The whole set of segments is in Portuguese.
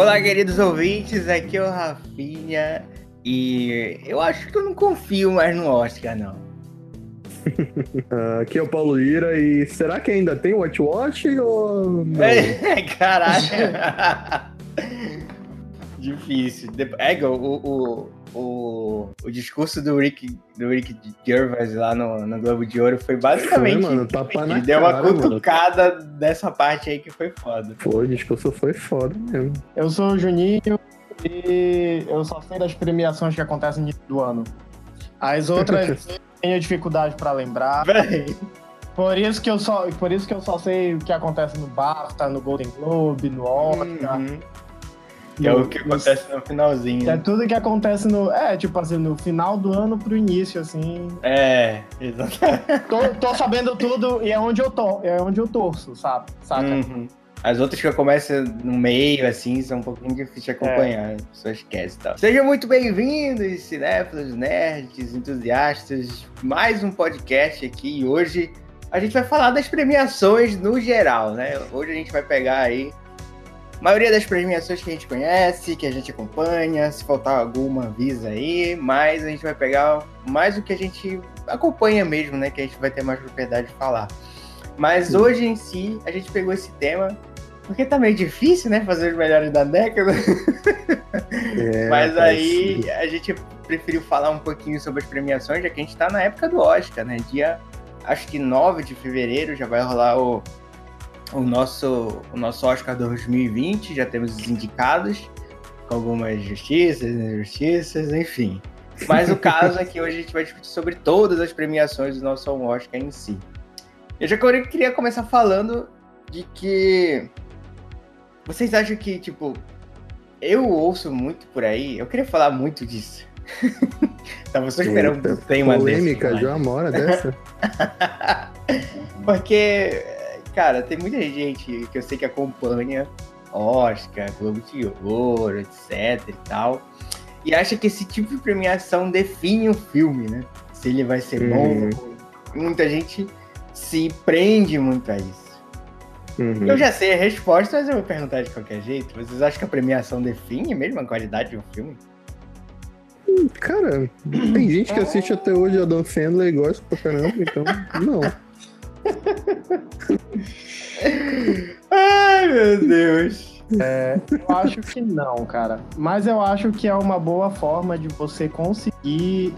Olá, queridos ouvintes, aqui é o Rafinha e eu acho que eu não confio mais no Oscar, não. aqui é o Paulo Ira e será que ainda tem Watch Watch ou não? É, caralho. Difícil. É, o, o, o, o discurso do Rick, do Rick Gervais lá no, no Globo de Ouro foi basicamente. Foi, mano, tapa na deu uma cutucada mano. dessa parte aí que foi foda. Foi, o discurso foi foda mesmo. Eu sou o Juninho e eu só sei das premiações que acontecem no do ano. As outras tenho dificuldade para lembrar. Véi. Por isso que eu só, por isso que eu só sei o que acontece no BAFTA, no Golden Globe, no Oscar. Uhum. Que é o que acontece no finalzinho. É tudo que acontece no. É, tipo assim, no final do ano pro início, assim. É, exatamente. Tô, tô sabendo tudo e é onde eu tô, é onde eu torço, sabe? Saca? Uhum. As outras que eu começo no meio, assim, são um pouquinho difíceis de acompanhar. É. As pessoas esquecem e tal. Sejam muito bem-vindos, cinéfilos, nerds, entusiastas. Mais um podcast aqui. E hoje a gente vai falar das premiações no geral, né? Hoje a gente vai pegar aí a maioria das premiações que a gente conhece, que a gente acompanha, se faltar alguma, avisa aí, mas a gente vai pegar mais o que a gente acompanha mesmo, né? Que a gente vai ter mais propriedade de falar. Mas Sim. hoje em si, a gente pegou esse tema, porque tá meio difícil, né? Fazer os melhores da década. É, mas aí a gente preferiu falar um pouquinho sobre as premiações, já que a gente tá na época do Oscar, né? Dia, acho que 9 de fevereiro já vai rolar o o nosso, o nosso Oscar 2020, já temos os indicados, com algumas justiças, injustiças, enfim. Mas o caso é que hoje a gente vai discutir sobre todas as premiações do nosso Oscar em si. Eu já queria começar falando de que vocês acham que, tipo, eu ouço muito por aí, eu queria falar muito disso. Tava só esperando um tema polêmica, desse. Polêmica, já uma hora dessa. Porque cara, tem muita gente que eu sei que acompanha Oscar, Globo de Ouro, etc e tal, e acha que esse tipo de premiação define o filme, né? Se ele vai ser uhum. bom. Muita gente se prende muito a isso. Uhum. Eu já sei a resposta, mas eu vou perguntar de qualquer jeito. Vocês acham que a premiação define mesmo a qualidade de um filme? Hum, cara, tem gente que assiste até hoje a Dan Sandler e gosta pra caramba, então não. Ai, meu Deus. É, eu acho que não, cara. Mas eu acho que é uma boa forma de você conseguir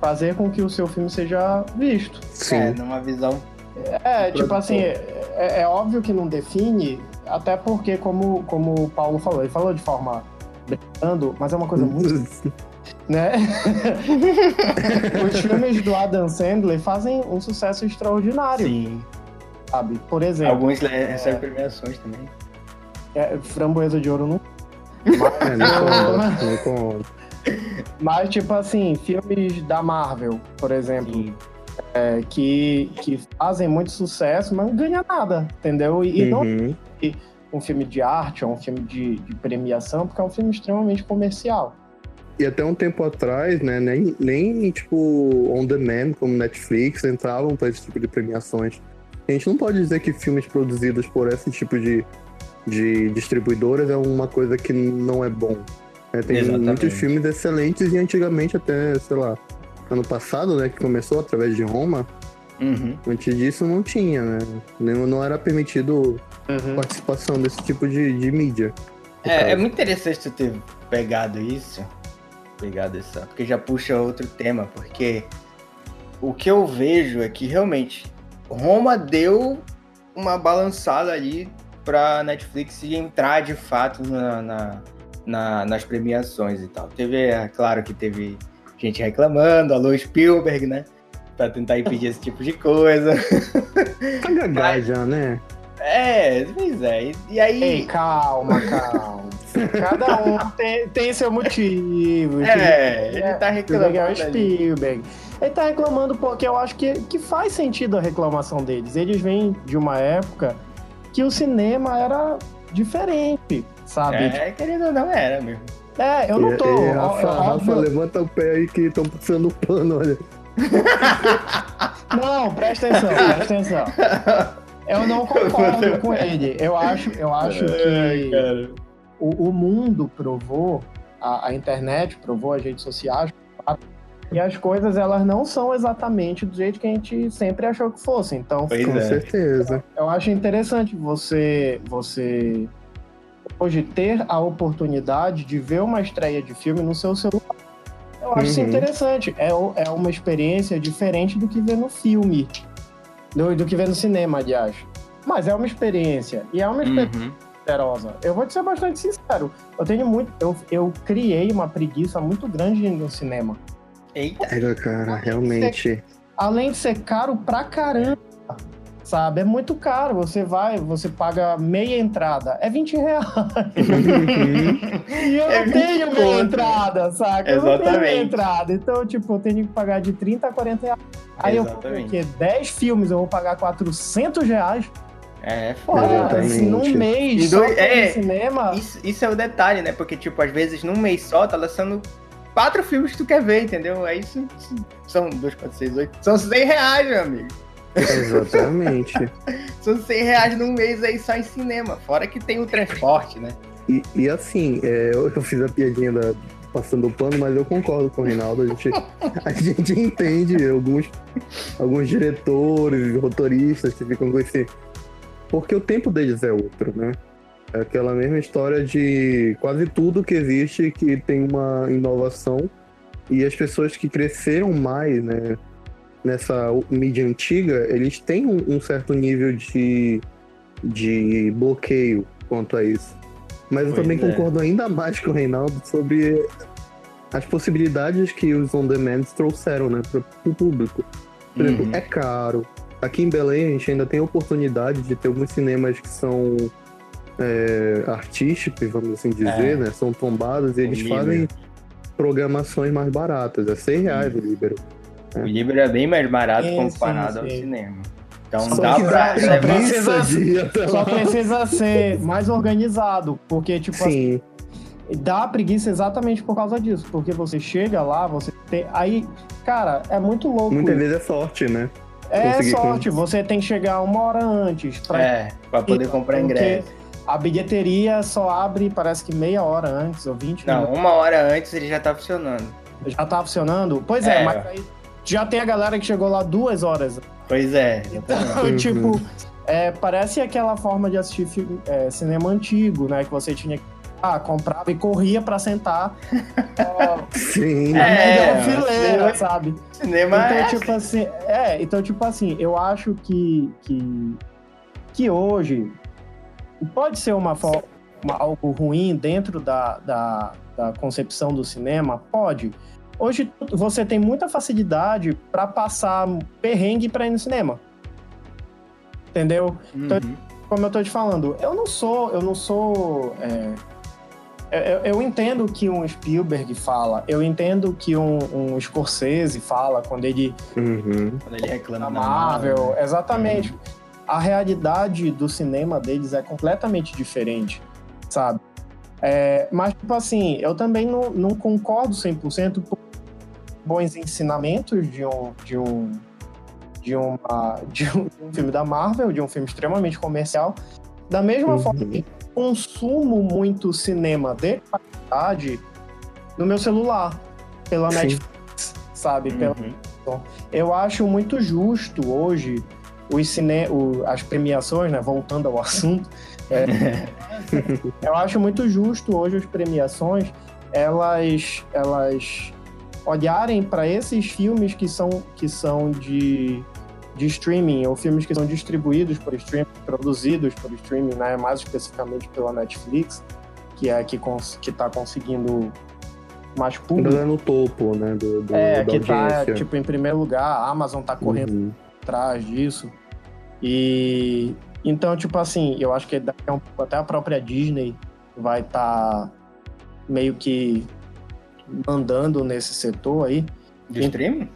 fazer com que o seu filme seja visto. Sim. É, numa visão. É, tipo assim, é, é, óbvio que não define, até porque, como, como o Paulo falou, ele falou de forma brincando, mas é uma coisa muito né? Os filmes do Adam Sandler fazem um sucesso extraordinário. Sim. Sabe? Por exemplo. Alguns recebem é... premiações também. É, Framboesa de Ouro não. Mas, é, Mas, tipo assim, filmes da Marvel, por exemplo. É, que, que fazem muito sucesso, mas não ganha nada, entendeu? E, uhum. não um filme de arte ou um filme de, de premiação, porque é um filme extremamente comercial. E até um tempo atrás, né, nem, nem tipo on demand como Netflix entravam para esse tipo de premiações. A gente não pode dizer que filmes produzidos por esse tipo de, de distribuidoras é uma coisa que não é bom. É, tem Exatamente. muitos filmes excelentes e antigamente até, sei lá, ano passado, né, que começou através de Roma, uhum. antes disso não tinha, né? Não, não era permitido uhum. participação desse tipo de, de mídia. É, é muito interessante tu ter pegado isso, pegada essa, porque já puxa outro tema, porque o que eu vejo é que realmente Roma deu uma balançada ali para Netflix entrar de fato na, na, na, nas premiações e tal. Teve, é claro que teve gente reclamando, alô Spielberg, né? Pra tentar impedir esse tipo de coisa. Tá já, né? É, pois é. E aí. Ei, calma, calma. Cada um tem, tem seu motivo. É, ele tá reclamando. É o Spielberg. Ele tá reclamando porque eu acho que, que faz sentido a reclamação deles. Eles vêm de uma época que o cinema era diferente, sabe? É, querido, não era mesmo. É, eu não tô. E, e, Rafa, Rafa, levanta o pé aí que estão puxando o pano, olha. não, presta atenção, presta atenção. Eu não concordo com ele. Eu acho, eu acho que. O, o mundo provou, a, a, internet provou, as redes sociais, e as coisas elas não são exatamente do jeito que a gente sempre achou que fossem. Então, pois com é. certeza. Eu acho interessante você, você hoje ter a oportunidade de ver uma estreia de filme no seu celular. Eu acho uhum. isso interessante. É, é uma experiência diferente do que ver no filme, do, do que ver no cinema, aliás. Mas é uma experiência. E é uma experiência uhum. Poderosa. Eu vou te ser bastante sincero. Eu tenho muito. Eu, eu criei uma preguiça muito grande no cinema. Eita. É, cara, realmente. além de ser caro pra caramba, sabe? É muito caro. Você vai, você paga meia entrada, é 20 reais. e eu é não tenho meia entrada, saca? Exatamente. Eu não tenho meia entrada. Então, tipo, eu tenho que pagar de 30 a 40 reais. Aí Exatamente. eu vou ter 10 filmes, eu vou pagar 400 reais. É, foda. Num mês, dois, só é, cinema. Isso, isso, é o detalhe, né? Porque, tipo, às vezes num mês só tá lançando quatro filmes que tu quer ver, entendeu? Aí isso, são 2, 4, 6, 8. São 100 reais, meu amigo. Exatamente. são 100 reais num mês aí só em cinema. Fora que tem o transporte, né? E, e assim, é, eu, eu fiz a piadinha da, passando o pano, mas eu concordo com o Reinaldo. A gente, a gente entende alguns, alguns diretores, roteiristas que ficam com esse porque o tempo deles é outro, né? É aquela mesma história de quase tudo que existe que tem uma inovação e as pessoas que cresceram mais, né, nessa mídia antiga, eles têm um, um certo nível de, de bloqueio quanto a isso. Mas pois eu também é. concordo ainda mais com o Reinaldo sobre as possibilidades que os on-demands trouxeram, né, para o público. Por uhum. exemplo, é caro, Aqui em Belém a gente ainda tem a oportunidade de ter alguns cinemas que são é, artísticos, vamos assim dizer, é. né? São tombados e eles Libero. fazem programações mais baratas. É 100 reais o Libero. Né? O Libero é bem mais barato comparado sim, sim. ao cinema. Então só dá pra. Só precisa, só precisa ser mais organizado, porque, tipo Sim. Assim, dá preguiça exatamente por causa disso. Porque você chega lá, você tem. Aí, cara, é muito louco. Muitas vezes é sorte, né? É sorte, com... você tem que chegar uma hora antes. Pra... É, pra poder comprar ingresso. A bilheteria só abre, parece que meia hora antes, ou 20 Não, minutos. uma hora antes ele já tá funcionando. Já tá funcionando? Pois é, é mas aí já tem a galera que chegou lá duas horas. Pois é. Então, tipo, é, parece aquela forma de assistir filme, é, cinema antigo, né? Que você tinha que ah, comprava e corria para sentar. Ó, Sim. É, fileira, sabe? Cinema então, é tipo assim. assim, é, então tipo assim, eu acho que que, que hoje pode ser uma, uma algo ruim dentro da, da, da concepção do cinema, pode. Hoje você tem muita facilidade para passar perrengue para ir no cinema. Entendeu? Então, uhum. Então, como eu tô te falando, eu não sou, eu não sou é, eu, eu, entendo que um Spielberg fala, eu entendo que um, um Scorsese fala quando ele, uhum. quando ele reclama da Marvel. Marvel. Exatamente. Uhum. A realidade do cinema deles é completamente diferente, sabe? É, mas, tipo assim, eu também não, não concordo 100% com bons ensinamentos de um, de um, de, uma, de um, de um filme da Marvel, de um filme extremamente comercial. Da mesma uhum. forma que consumo muito cinema de qualidade no meu celular, pela Sim. Netflix, sabe? Uhum. Pela... Eu acho muito justo hoje os cine... O, as premiações, né? Voltando ao assunto, é... eu acho muito justo hoje as premiações elas elas olharem para esses filmes que são que são de de streaming, ou filmes que são distribuídos por streaming, produzidos por streaming, né? mais especificamente pela Netflix, que é que cons que está conseguindo mais público. Ainda no topo, né? Do, do é, que está tipo, em primeiro lugar, a Amazon está correndo uhum. atrás disso. E então, tipo assim, eu acho que daqui a um pouco até a própria Disney vai estar tá meio que mandando nesse setor aí. De streaming?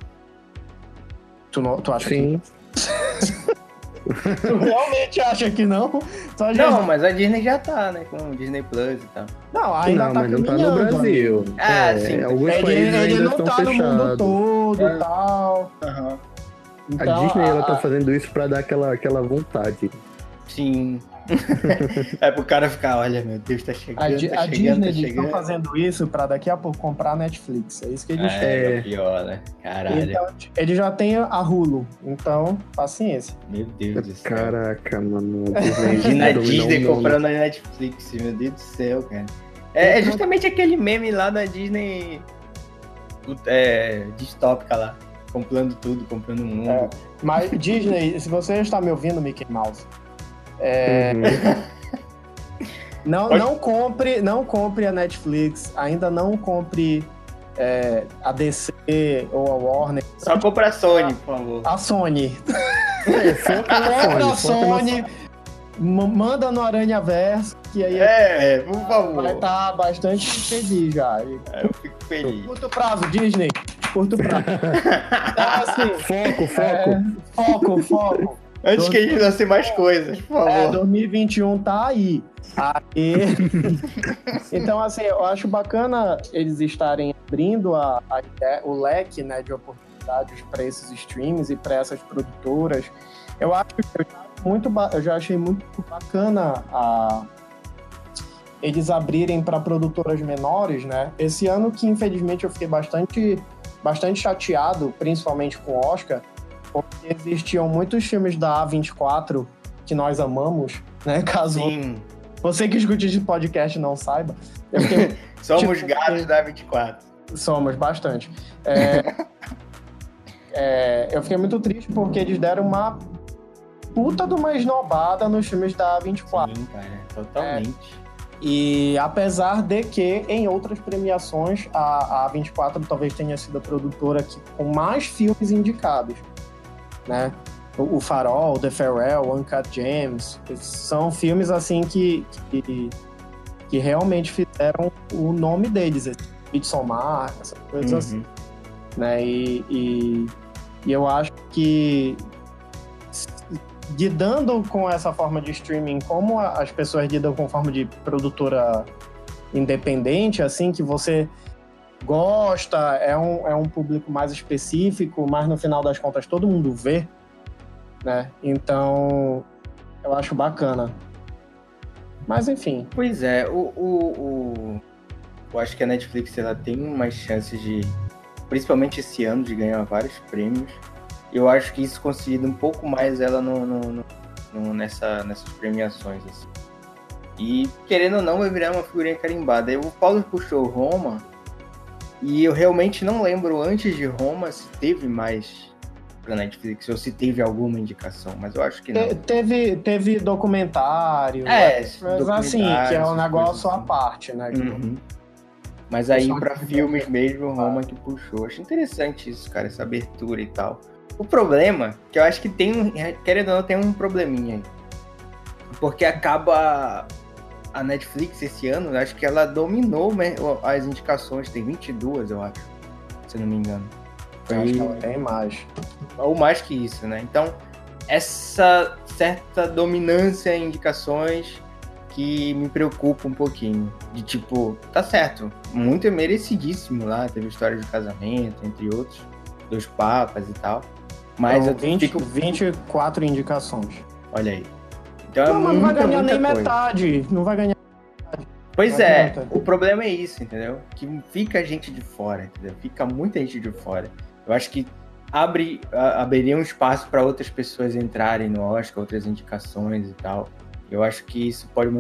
Tu, não, tu acha Sim. que... tu realmente acha que não? Só não, mas a Disney já tá, né? Com o Disney Plus e tal. Não, ainda não, tá mas não tá no Brasil. Ah, é, sim. Alguns ele, países ele não tá fechados. no mundo todo e é. tal. Uhum. Então, a Disney, a... ela tá fazendo isso pra dar aquela, aquela vontade. Sim. é pro cara ficar, olha, meu Deus, tá chegando. A, tá a chegando, Disney tá eles estão fazendo isso pra daqui a pouco comprar a Netflix. É isso que eles é, é pior, né? Caralho. Então, ele já tem a Hulu, então, paciência. Meu Deus do céu. Caraca, mano. Imagina a Disney comprando a Netflix, meu Deus do céu, cara. É, é justamente aquele meme lá da Disney é, distópica lá. Comprando tudo, comprando o mundo. É, mas Disney, se você está me ouvindo, Mickey Mouse, é... Uhum. não, não compre, não compre a Netflix, ainda não compre é, a DC ou a Warner. Só compra a Sony, por favor. A Sony. É, compra a Sony, manda no Aranha Verso, que aí é, por favor. vai estar tá bastante feliz já. É, eu fico feliz. Curto prazo, Disney. Curto prazo. Então, assim, foco, foco. É, foco, foco. Antes que a gente lance mais coisas, por favor. É, 2021 tá aí. Aí. então, assim, eu acho bacana eles estarem abrindo a, a o leque né, de oportunidades para esses streams e para essas produtoras. Eu acho que eu muito eu já achei muito bacana a eles abrirem para produtoras menores, né? Esse ano que infelizmente eu fiquei bastante bastante chateado, principalmente com o Oscar, porque existiam muitos filmes da A24 que nós amamos, né? Caso Sim. você que escute esse podcast não saiba. Fiquei, Somos tipo, gatos da A24. Somos, bastante. É, é, eu fiquei muito triste porque eles deram uma puta de uma esnobada nos filmes da A24. Sim, cara, totalmente. É, e apesar de que em outras premiações a, a 24 talvez tenha sido a produtora que, com mais filmes indicados, né? O, o Farol, The Farewell, Uncut Gems, são filmes assim que, que, que realmente fizeram o nome deles, Midsommar, essas coisas uhum. assim, né? E, e, e eu acho que lidando com essa forma de streaming, como as pessoas lidam com forma de produtora independente, assim, que você gosta, é um, é um público mais específico, mas no final das contas todo mundo vê, né? Então, eu acho bacana. Mas enfim. Pois é, o, o, o... eu acho que a Netflix ela tem mais chances de, principalmente esse ano, de ganhar vários prêmios eu acho que isso concilido um pouco mais ela no, no, no, nessa, nessas premiações. Assim. E querendo ou não, vai virar uma figurinha carimbada. o Paulo puxou Roma, e eu realmente não lembro antes de Roma se teve mais pra Netflix, ou se teve alguma indicação, mas eu acho que não. teve, teve documentário, é, mas assim, que é um negócio assim. à parte, né? Uhum. Mas aí para filmes mesmo, Roma que puxou. Acho interessante isso, cara, essa abertura e tal. O problema, que eu acho que tem um. Querendo ou não, tem um probleminha aí. Porque acaba. A Netflix esse ano, acho que ela dominou as indicações, tem 22, eu acho. Se não me engano. Foi... acho que ela tem mais. Ou mais que isso, né? Então, essa certa dominância em indicações que me preocupa um pouquinho. De tipo, tá certo, muito merecidíssimo lá, teve história de casamento, entre outros, dos papas e tal. Mas então, eu 20, fico... 24 indicações. Olha aí. Então não, é muita, não vai ganhar nem coisa. metade. Não vai ganhar. Pois é, o problema é isso, entendeu? Que fica gente de fora, entendeu? Fica muita gente de fora. Eu acho que abre, abriria um espaço para outras pessoas entrarem no Oscar, outras indicações e tal. Eu acho que isso pode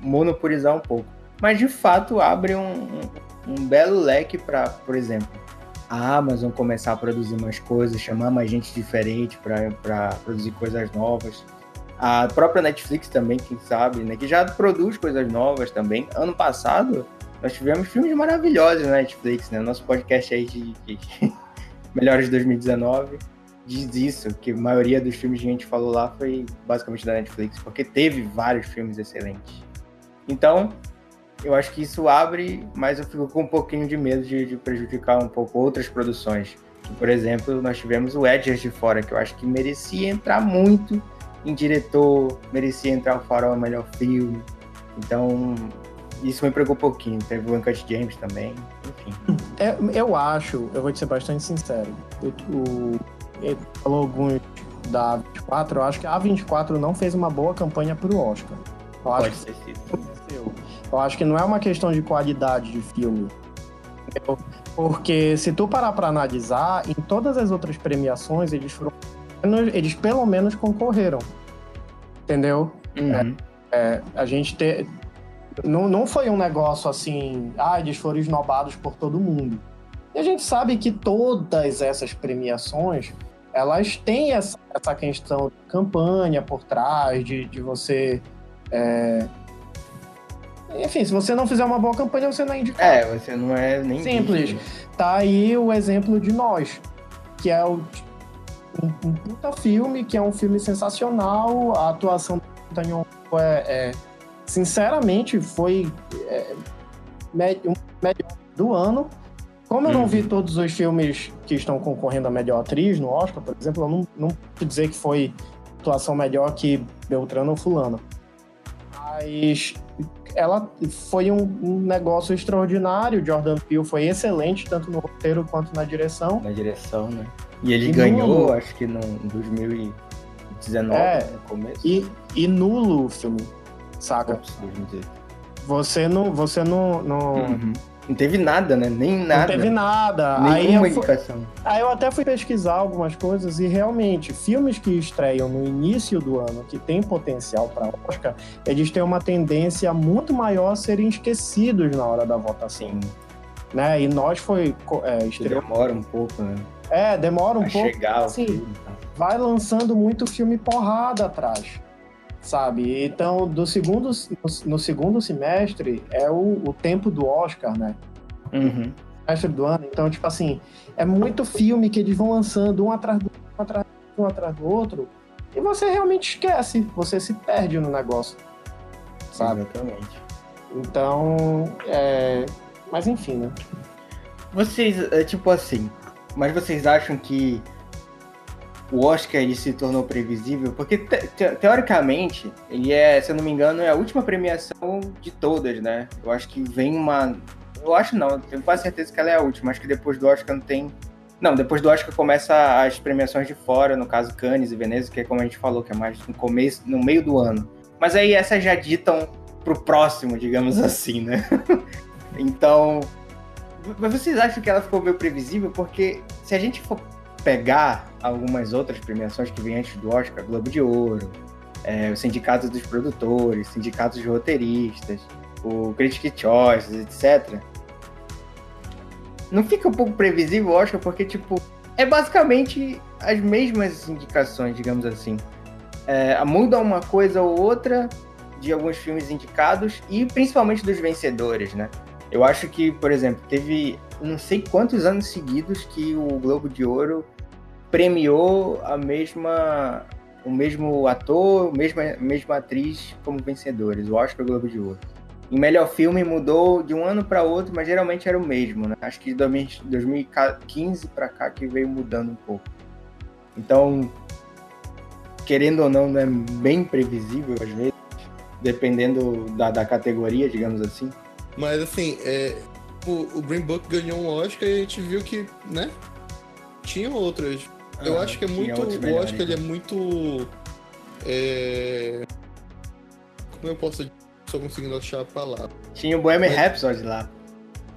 monopolizar um pouco. Mas de fato abre um, um, um belo leque para, por exemplo, a Amazon começar a produzir mais coisas, chamar mais gente diferente para produzir coisas novas. A própria Netflix também, quem sabe, né, que já produz coisas novas também. Ano passado, nós tivemos filmes maravilhosos na Netflix, né? Nosso podcast aí de, de Melhores de 2019 diz isso, que a maioria dos filmes que a gente falou lá foi basicamente da Netflix, porque teve vários filmes excelentes. Então, eu acho que isso abre, mas eu fico com um pouquinho de medo de, de prejudicar um pouco outras produções. Por exemplo, nós tivemos o Edgers de fora, que eu acho que merecia entrar muito em diretor, merecia entrar o Farol melhor filme. Então, isso me preocupa um pouquinho. Teve o Uncut James também, enfim. É, eu acho, eu vou te ser bastante sincero, o, ele falou alguns da 24, eu acho que a 24 não fez uma boa campanha pro Oscar. Eu Pode acho que eu acho que não é uma questão de qualidade de filme. Porque se tu parar pra analisar, em todas as outras premiações, eles foram. Eles pelo menos concorreram. Entendeu? Uhum. É, a gente ter. Não, não foi um negócio assim, ah, eles foram esnobados por todo mundo. E a gente sabe que todas essas premiações, elas têm essa, essa questão de campanha por trás, de, de você. é, Enfim, se você não fizer uma boa campanha, você não é indicado. É, você não é nem. Simples. Tá aí o exemplo de Nós, que é o, um, um puta filme, que é um filme sensacional, a atuação do D'Artagnan é, é- sinceramente, foi é, um melhor do ano. Como eu não Uhum. vi todos os filmes que estão concorrendo a melhor atriz no Oscar, por exemplo, eu não, não posso dizer que foi atuação melhor que Beltrano ou Fulano. Mas ela foi um, um negócio extraordinário. Jordan Peele foi excelente, tanto no roteiro quanto na direção. Na direção, né? E ele E ganhou, nulo. acho que no em 2019, É. no começo. E, e nulo o filme, saca? Ops, 2018. Você não, você não, não, Uhum. Não teve nada, né? Nem não nada. teve nada. Aí Nenhuma eu, fui- indicação. aí eu até fui pesquisar algumas coisas e realmente, filmes que estreiam no início do ano, que tem potencial para Oscar, eles têm uma tendência muito maior a serem esquecidos na hora da votação. Sim. Né? E nós foi é, estreou. demora um pouco, né? É, demora um pouco. chegar ao sim. filme. tal. vai lançando muito filme porrada atrás, sabe? Então, do segundo, no, segundo semestre é o, o tempo do Oscar, né? Uhum. Semestre do ano. Então, tipo assim, é muito filme que eles vão lançando um atrás do outro, um atrás um atrás do outro, e você realmente esquece, você se perde no negócio, sabe? Exatamente. Então, é... Mas enfim, né? Vocês, é, tipo assim, mas vocês acham que o Oscar ele se tornou previsível? Porque te- te- teoricamente, ele é, se eu não me engano, é a última premiação de todas, né? Eu acho que vem uma. Eu acho não, eu tenho quase certeza que ela é a última. Acho que depois do Oscar não tem. Não, depois do Oscar começa as premiações de fora, no caso Cannes e Veneza, que é como a gente falou, que é mais no começo, no meio do ano. Mas aí essas já ditam pro próximo, digamos assim, né? então, mas vocês acham que ela ficou meio previsível? Porque se a gente for pegar algumas outras premiações que vêm antes do Oscar, Globo de Ouro, é, o Sindicato dos Produtores, Sindicato de Roteiristas, o Critic Choice, etc. Não fica um pouco previsível o Oscar porque, tipo, é basicamente as mesmas indicações, digamos assim. É, muda uma coisa ou outra de alguns filmes indicados e principalmente dos vencedores, né? Eu acho que, por exemplo, teve não sei quantos anos seguidos que o Globo de Ouro premiou a mesma o mesmo ator, mesma, mesma atriz como vencedores, o Oscar o Globo de Ouro. Em melhor filme mudou de um ano para outro, mas geralmente era o mesmo, né? Acho que de 2000 2015 para cá que veio mudando um pouco. Então, querendo ou não, é bem previsível às vezes, dependendo da, da categoria, digamos assim. Mas assim, é, o, o Green Book ganhou um Oscar e a gente viu que, né? Tinha outras. Eu Ah, acho que é tinha muito. O Oscar ele é né? muito. é, Como eu posso dizer? Estou conseguindo achar a palavra. Tinha o Bohemian Mas- Rhapsody lá.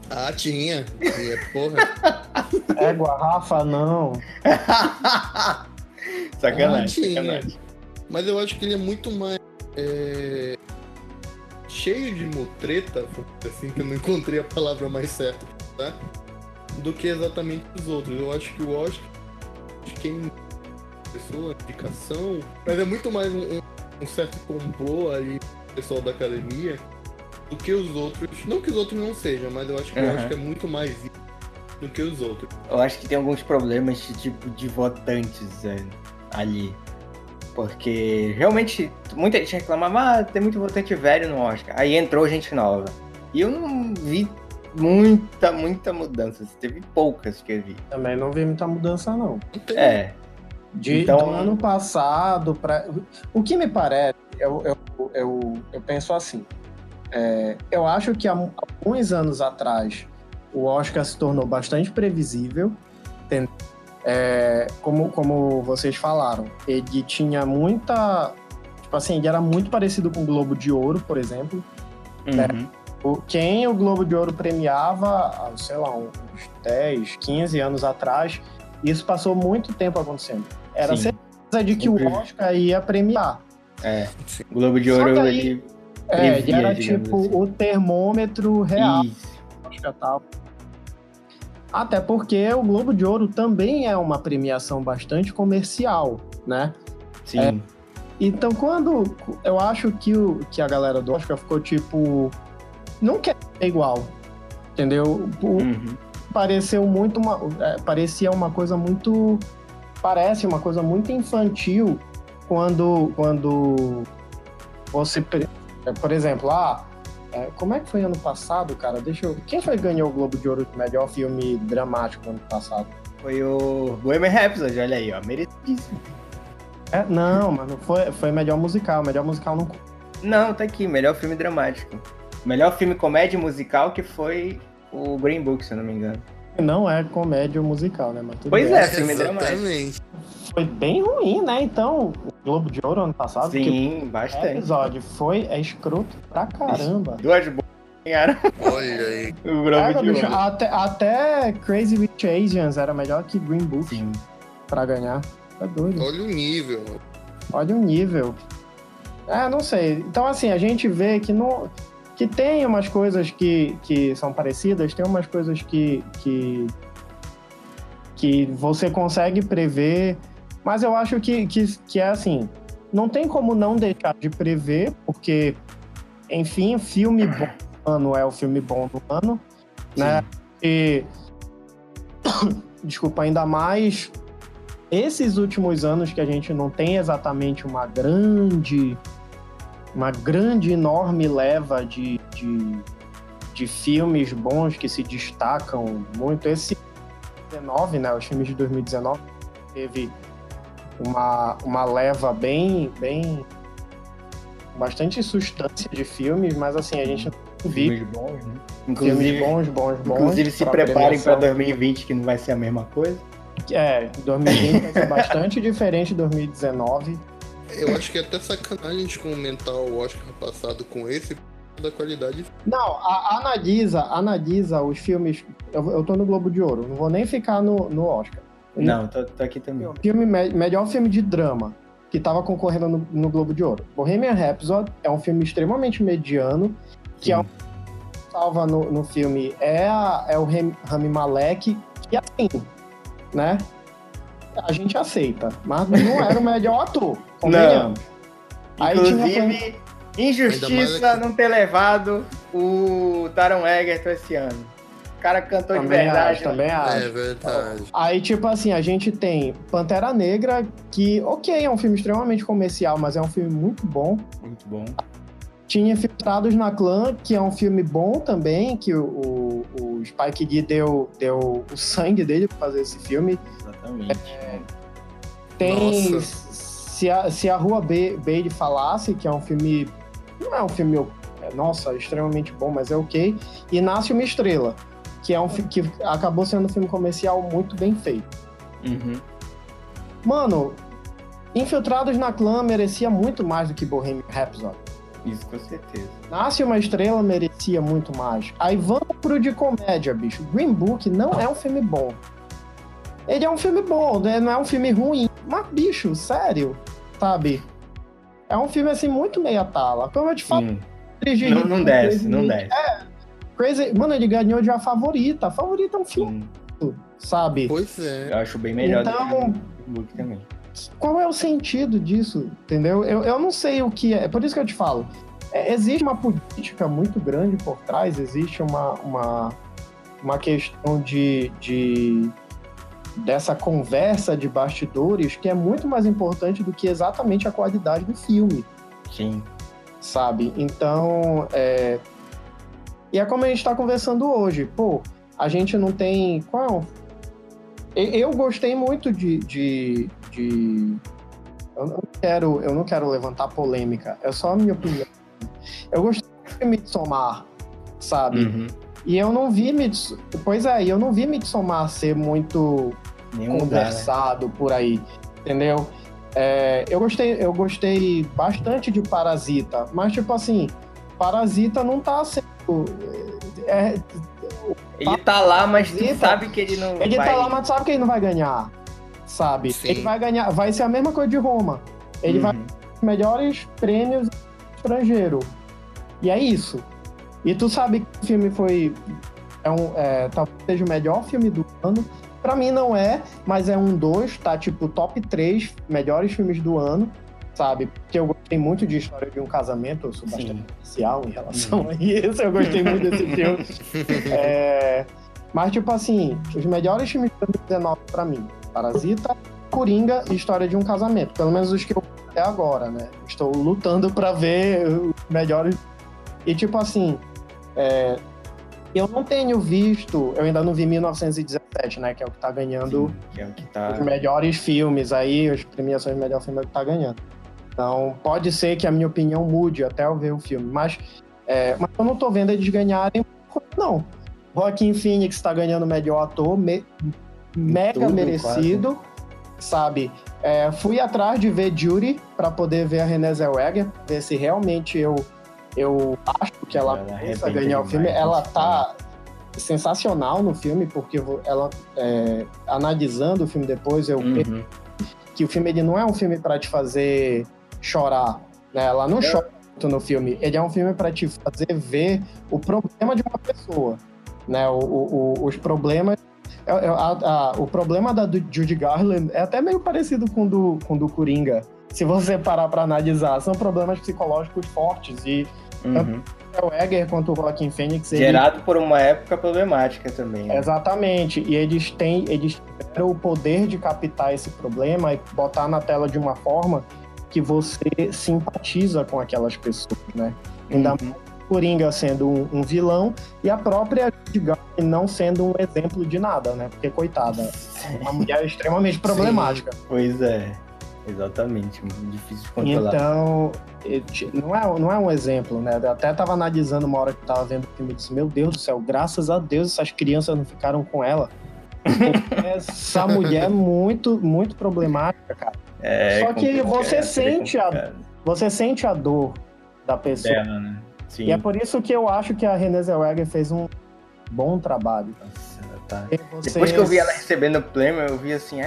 Ah, tinha. E é, porra. Égua, Rafa, não. sacanagem, Ah, tinha. sacanagem. Mas eu acho que ele é muito mais. é, cheio de mutreta, assim, que eu não encontrei a palavra mais certa, tá? Do que exatamente os outros. Eu acho que o Oscar, de quem pessoa, indicação, mas é muito mais um, um- certo complô ali, pessoal da academia, do que os outros. Não que os outros não sejam, mas eu acho que. Oscar é muito mais do que os outros. Eu acho que tem alguns problemas de tipo de votantes é, ali. Porque realmente muita gente reclamava, ah, tem muito votante velho no Oscar. Aí entrou gente nova. E eu não vi muita, muita mudança. Teve poucas que eu vi. Também não vi muita mudança, não. É, De, Então- do ano passado para o que me parece eu, eu, eu, eu penso assim é, eu acho que há alguns anos atrás o Oscar se tornou bastante previsível entendeu? É, como, como vocês falaram, ele tinha muita. Tipo assim, ele era muito parecido com o Globo de Ouro, por exemplo. Né? Uhum. O, quem o Globo de Ouro premiava, sei lá, uns 10, 15 anos atrás, isso passou muito tempo acontecendo. Era Sim. certeza de que Sempre. o Oscar ia premiar. É. O Globo de Ouro, ele É, ele era tipo assim. o termômetro real. Isso. Oscar tal. Até porque o Globo de Ouro também é uma premiação bastante comercial, né? Sim. É. Então, quando eu acho que, o, que a galera do Oscar ficou tipo. Não quer ser igual. Entendeu? O- Uhum. Pareceu muito uma. é, parecia uma coisa muito. Parece uma coisa muito infantil quando. quando você. Por exemplo, ah. É, como é que foi ano passado, cara? Deixa eu. Quem foi que ganhou o Globo de Ouro de melhor filme dramático ano passado? Foi o Bohemian Rhapsody, olha aí, ó. Merecidíssimo. É, não, mano, foi, foi melhor musical. Melhor musical não. Não, tá aqui, melhor filme dramático. Melhor filme comédia musical que foi o Green Book, se eu não me engano. Não é comédia musical, né? Mas tudo Pois bem. é, filme dramático. Exatamente. Foi bem ruim, né? Então, Globo de Ouro ano passado, que Sim, o bastante. episódio foi é escroto pra caramba. Duas boas ganharam Olha aí. o É, Globo de bicho, Ouro. até, até Crazy Rich Asians era melhor que Green Book Sim. pra ganhar. Tá doido. Olha o nível, mano. Olha o nível. É, não sei. Então, assim, a gente vê que não. Que tem umas coisas que, que são parecidas, tem umas coisas que, que. que você consegue prever. Mas eu acho que, que, que é assim. Não tem como não deixar de prever, porque, enfim, filme bom do ano é o filme bom do ano, né? E. Desculpa, ainda mais esses últimos anos que a gente não tem exatamente uma grande, uma grande, enorme leva de, de, de filmes bons que se destacam muito. Esse 19, né, os filmes de 2019 teve uma, uma leva bem, bem bastante substância de filmes, mas assim a gente não vive Filmes bons, né? filmes Inclusive, bons, bons, bons. inclusive se preparem premiação. 2020, que não vai ser a mesma coisa. É, 2020 vai ser bastante diferente de 2019. Eu acho que é até sacanagem a gente comentar o Oscar passado com esse da qualidade. Não, a- analisa, analisa os filmes. Eu, eu tô no Globo de Ouro, não vou nem ficar no, no Oscar. Não, tô, tô aqui também. Filme, me- melhor filme de drama que tava concorrendo no, no Globo de Ouro. Bohemian Rhapsody é um filme extremamente mediano, que é o salva no, no filme é, a- é o Rami Malek, que assim, né? A gente aceita, mas não era o melhor ator. convenhamos. Aí tinha- Inclusive, injustiça Ainda mais não ter levado o Taron Egerton esse ano. O cara cantou de Também verdade. acho, também acho. É verdade. Aí, tipo assim, a gente tem Pantera Negra, que, ok, é um filme extremamente comercial, mas é um filme muito bom. Muito bom. Tinha Infiltrados na Clã, que é um filme bom também, que o, o, o Spike Lee deu, deu o sangue dele pra fazer esse filme. Exatamente. Tem Nossa. se a, se a Rua B, Bailey falasse, que é um filme. Não é um filme, é, nossa, extremamente bom, mas é ok. E Nasce uma Estrela, que é um que acabou sendo um filme comercial muito bem feito. Uhum. Mano, Infiltrados na Clã merecia muito mais do que Bohemian Rhapsody. Isso com certeza. Nasce uma Estrela merecia muito mais. Aí vamos pro de comédia, bicho. Green Book não é um filme bom. Ele é um filme bom, né? não é um filme ruim. Mas, bicho, sério, sabe? É um filme, assim, muito meia tala. Como eu te falo, Não, não desce, não desce. Crazy... Mano, ele ganhou de A Favorita. A Favorita é um filme, Sim. sabe? Pois é. Eu acho bem melhor Então- do que o Book também. qual é o sentido disso, entendeu? Eu, eu não sei o que é. Por isso que eu te falo. É, existe uma política muito grande por trás, existe uma, uma, uma questão de, de dessa conversa de bastidores que é muito mais importante do que exatamente a qualidade do filme, Sim. sabe? Então, é... e é como a gente está conversando hoje. Pô, a gente não tem qual? Eu gostei muito de, de, de... Eu não quero, eu não quero levantar polêmica. É só a minha opinião. Eu gostei de Midsommar, sabe? Uhum. E eu não vi Midsommar. Pois é, eu não vi Midsommar ser muito Nenhum conversado lugar, né? por aí, entendeu? É, eu gostei, eu gostei bastante de Parasita, mas tipo assim, Parasita não tá sendo. É, ele tá lá, mas tu sabe que ele não. Ele vai... tá lá, mas sabe que ele não vai ganhar. Sabe? Sim. Ele vai ganhar. Vai ser a mesma coisa de Roma. Ele uhum. vai melhores prêmios estrangeiro. E é isso. E tu sabe que o filme foi. É um, é, talvez seja o melhor filme do ano. Pra mim não é, mas é um dois, tá tipo top 3 melhores filmes do ano, sabe? Porque eu gostei muito de História de um Casamento, eu sou bastante especial em relação a isso, eu gostei muito desse filme. É, mas, tipo assim, os melhores filmes de 2019 pra mim, Parasita, Coringa e História de um Casamento. Pelo menos os que eu até agora, né? Estou lutando para ver os melhores. E tipo assim, é... eu não tenho visto, eu ainda não vi 1917, né? Que é o que tá ganhando Sim, é o que tá... os melhores filmes aí, as premiações de melhor filme é o que tá ganhando. Então, pode ser que a minha opinião mude até eu ver o filme, mas, é... mas eu não tô vendo eles ganharem, não. Joaquim Phoenix está ganhando melhor ator, me... mega Tudo, merecido. Quase sabe? É, fui atrás de ver Judy para poder ver a Renée Zellweger, ver se realmente eu eu acho que ela, ela pensa ganhar o filme. Ela tá sensacional no filme porque ela é, analisando o filme depois eu uhum. que o filme ele não é um filme para te fazer chorar, né? Ela não é. chora muito no filme. Ele é um filme para te fazer ver o problema de uma pessoa, né? O, o, os problemas é, é, a, a, o problema da Judy Garland é até meio parecido com do, com do Coringa. Se você parar para analisar, são problemas psicológicos fortes e uhum. tanto o Egger quanto o Joaquin Phoenix... Gerado por uma época problemática também. Né? Exatamente. E eles têm eles tiveram o poder de captar esse problema e botar na tela de uma forma que você simpatiza com aquelas pessoas, né? Ainda uhum. Coringa sendo um, um vilão e a própria Judy não sendo um exemplo de nada, né? Porque, coitada, é uma mulher extremamente problemática. Sim, pois é. Exatamente, muito difícil de controlar. Então, não é, não é um exemplo, né? Eu até tava analisando uma hora que tava vendo o filme e disse: Meu Deus do céu, graças a Deus essas crianças não ficaram com ela. essa mulher é muito, muito problemática, cara. É, Só que você é, sente a, você sente a dor da pessoa. Dela, né? Sim. E é por isso que eu acho que a Renée Zellweger fez um bom trabalho. Nossa, tá. Depois que eu vi ela recebendo o prêmio, eu vi assim,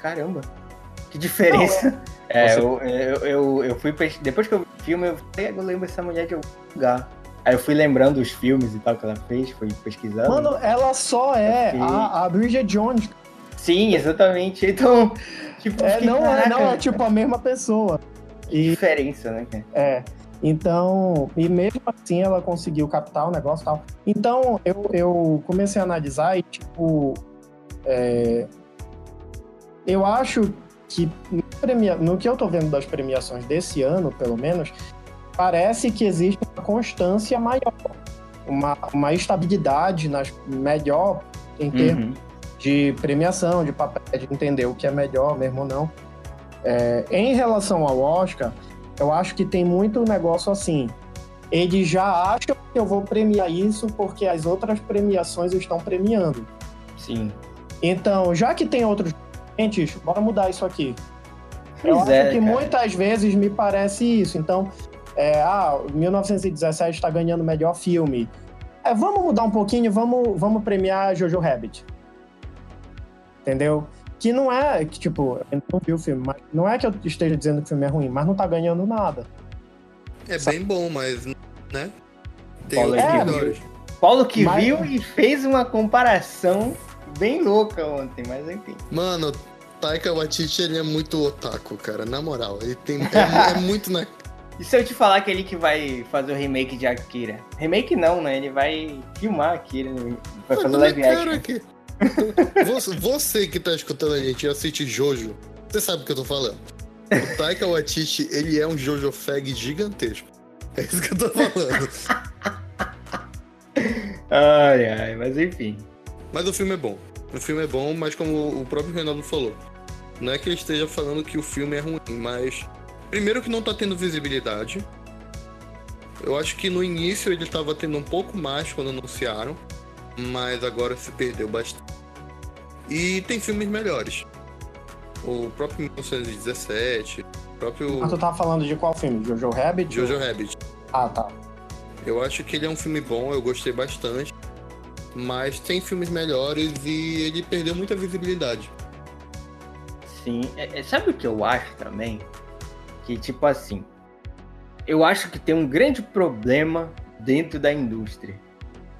caramba, que diferença. Não, é, Você... eu, eu, eu, eu, fui. Depois que eu vi o filme, eu falei, eu lembro essa mulher de algum lugar. Aí eu fui lembrando os filmes e tal que ela fez, fui pesquisando. Mano, ela só é a, a Bridget Jones. Sim, exatamente. Então, tipo, é, não, é, não é tipo a mesma pessoa. E, diferença, né? É. Então, e mesmo assim ela conseguiu captar o negócio e tal. Então, eu, eu comecei a analisar e, tipo, é, eu acho que no, premia, no que eu tô vendo das premiações desse ano, pelo menos, parece que existe uma constância maior, uma, uma estabilidade nas, melhor em termos uhum. De premiação, de papel, de entender o que é melhor mesmo ou não. É, em relação ao Oscar, eu acho que tem muito negócio assim. Eles já acham que eu vou premiar isso porque as outras premiações estão premiando. Sim. Então, já que tem outros clientes, bora mudar isso aqui. Pois eu é, acho que cara. muitas vezes me parece isso. Então, é, ah, 1917 está ganhando melhor filme. É, vamos mudar um pouquinho, vamos, vamos premiar Jojo Rabbit. Entendeu? Que não é, que, tipo, eu não vi o filme, mas não é que eu esteja dizendo que o filme é ruim, mas não tá ganhando nada. É Sabe? bem bom, mas, né? Tem Paulo, é, Paulo que mas... viu e fez uma comparação bem louca ontem, mas enfim. Mano, Taika Waititi, ele é muito otaku, cara, na moral. Ele tem, é, é muito na... E se eu te falar que ele que vai fazer o remake de Akira? Remake não, né? Ele vai filmar Akira, vai fazer live action. Você, você, que tá escutando a gente e assiste Jojo, você sabe o que eu tô falando. O Taika Waititi, ele é um Jojo Fag gigantesco. É isso que eu tô falando. ai, ai, mas enfim. Mas o filme é bom. O filme é bom, mas como o próprio Renato falou, não é que ele esteja falando que o filme é ruim, mas primeiro que não tá tendo visibilidade. Eu acho que no início ele estava tendo um pouco mais quando anunciaram, mas agora se perdeu bastante. E tem filmes melhores. O próprio 1917, o próprio. Ah, tu tava falando de qual filme? Jojo Rabbit? Jojo Rabbit. Ah, tá. Eu acho que ele é um filme bom, eu gostei bastante. Mas tem filmes melhores e ele perdeu muita visibilidade. Sim. É, é, sabe o que eu acho também? Que, tipo assim, eu acho que tem um grande problema dentro da indústria.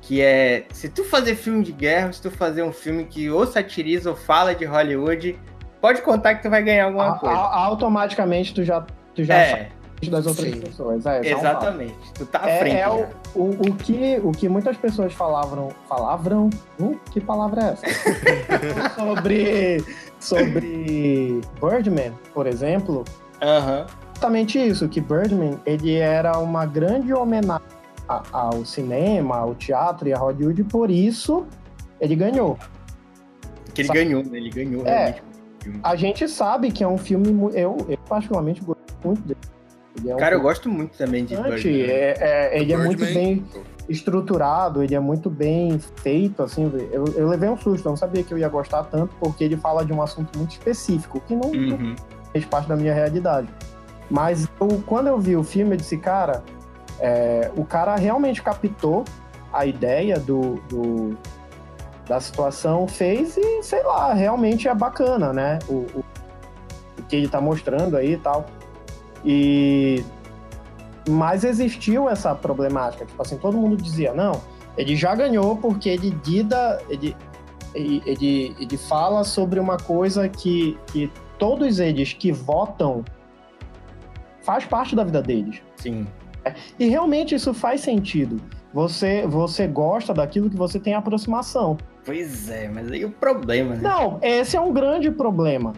Que é, se tu fazer filme de guerra, se tu fazer um filme que ou satiriza ou fala de Hollywood, pode contar que tu vai ganhar alguma a, coisa. A, automaticamente tu já, tu já é. das outras Sim. pessoas. É, Exatamente. tu tá à é, frente. É o, o, o, que, o que muitas pessoas falavam. Falavam? Hum, que palavra é essa? sobre, sobre Birdman, por exemplo. Aham. Uh -huh exatamente isso, que Birdman ele era uma grande homenagem ao cinema, ao teatro e a Hollywood, por isso ele ganhou. Que ele Sabe? ganhou, né? Ele ganhou é, A gente sabe que é um filme. Eu, eu particularmente gosto muito dele. É um Cara, eu gosto muito também de Birdman. É, é, ele Birdman. é muito bem estruturado, ele é muito bem feito, assim, eu, eu levei um susto, eu não sabia que eu ia gostar tanto, porque ele fala de um assunto muito específico, que não, uhum. não fez parte da minha realidade. Mas eu, quando eu vi o filme, eu disse, cara, é, o cara realmente captou a ideia do, do, da situação, fez e, sei lá, realmente é bacana, né? O, o, o que ele tá mostrando aí e tal. E... Mas existiu essa problemática, tipo assim, todo mundo dizia, não, ele já ganhou porque ele dida, ele, ele, ele, ele fala sobre uma coisa que, que todos eles que votam faz parte da vida deles. Sim. E realmente isso faz sentido. Você, você gosta daquilo que você tem aproximação. Pois é, mas aí o problema, né? Não, esse é um grande problema.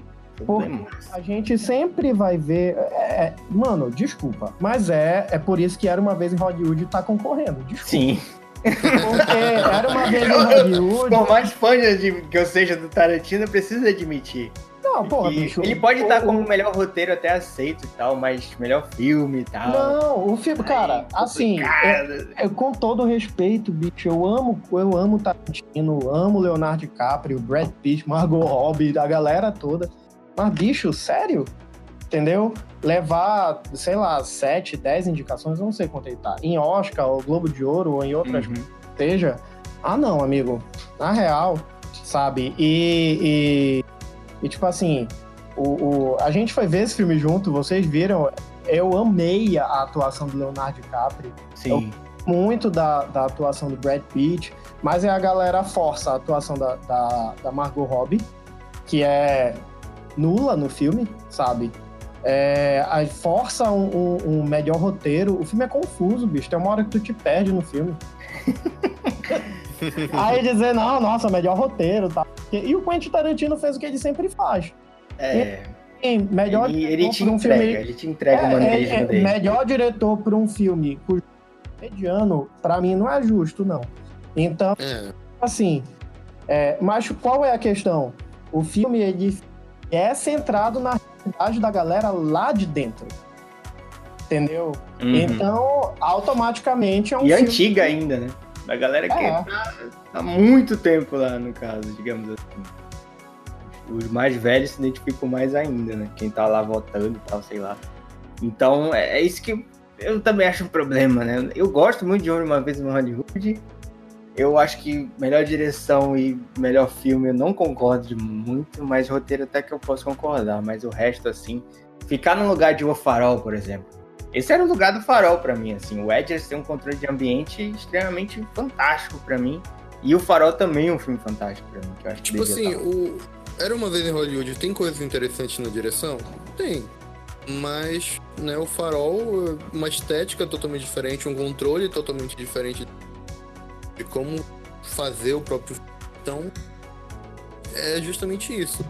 Porque a gente sempre vai ver. É, é, mano, desculpa. Mas é, é por isso que era uma vez em Hollywood tá concorrendo. Desculpa. Sim. Porque era uma vez em Hollywood. Por mais fã de, que eu seja do Tarantino, eu preciso admitir não, porra, bicho. Ele pode estar como melhor roteiro até aceito e tal, mas melhor filme e tal. Não, o filme, cara, assim, é, é, com todo respeito, bicho, eu amo, eu amo Tarantino, amo Leonardo DiCaprio, Brad Pitt, Margot Robbie, a galera toda. Mas, bicho, sério? Entendeu? Levar, sei lá, 7, 10 indicações, eu não sei quanto ele tá. Em Oscar, ou Globo de Ouro, ou em outras, uhum. seja. Ah, não, amigo. Na real, sabe? E, e e tipo assim, o, o, a gente foi ver esse filme junto, vocês viram, eu amei a atuação do Leonardo DiCaprio. Sim. Eu, muito da, da atuação do Brad Pitt, mas é a galera força a atuação da, da, da Margot Robbie, que é nula no filme, sabe? É, a, força um, um, um, melhor roteiro. O filme é confuso, bicho. Tem uma hora que tu te perde no filme. Aí dizer, não, nossa, melhor roteiro, tá? E o Quentin Tarantino fez o que ele sempre faz. É. E, melhor ele, ele te um entrega, filme, ele te entrega é, o manejo é, é, dele. Melhor diretor para um filme mediano, para mim não é justo, não. Então, é. assim, é, mas qual é a questão? O filme ele é centrado na realidade da galera lá de dentro. Entendeu? Uhum. Então, automaticamente é um E filme antiga que... ainda, né? Da galera que é. tá há muito tempo lá, no caso, digamos assim. Os mais velhos se identificam mais ainda, né? Quem tá lá votando e tal, sei lá. Então, é, é isso que eu também acho um problema, né? Eu gosto muito de Uma Vez no Hollywood. Eu acho que melhor direção e melhor filme eu não concordo muito, mas roteiro até que eu posso concordar. Mas o resto, assim, ficar no lugar de O Farol, por exemplo esse era o lugar do farol para mim, assim. O Edgers tem um controle de ambiente extremamente fantástico para mim. E o Farol também é um filme fantástico pra mim, que eu acho Tipo assim, o... Era uma vez em Hollywood, tem coisas interessantes na direção? Tem. Mas, né, o Farol, uma estética totalmente diferente, um controle totalmente diferente de como fazer o próprio. Então, é justamente isso.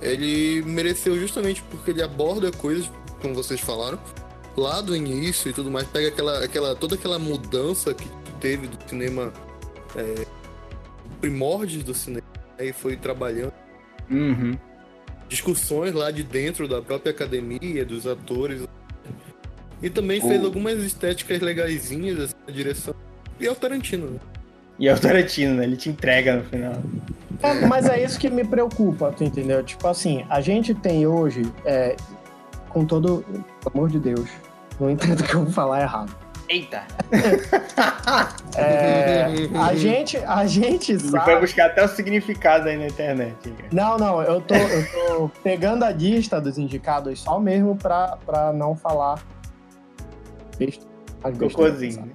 Ele mereceu justamente porque ele aborda coisas, como vocês falaram, lá do início e tudo mais, pega aquela, aquela, toda aquela mudança que teve do cinema, é, primórdios do cinema, e foi trabalhando. Uhum. Discussões lá de dentro da própria academia, dos atores. E também fez algumas estéticas legaisinhas assim, na direção. E é o Tarantino, né? E é o Tarantino, né? Ele te entrega no final. É, mas é isso que me preocupa, tu entendeu? Tipo assim, a gente tem hoje, é, com todo. Pelo amor de Deus, não entendo que eu vou falar errado. Eita! É, a gente, a gente sabe. foi buscar até o significado aí na internet. Não, não, eu tô, eu tô pegando a lista dos indicados só mesmo pra, pra não falar Cocôzinho.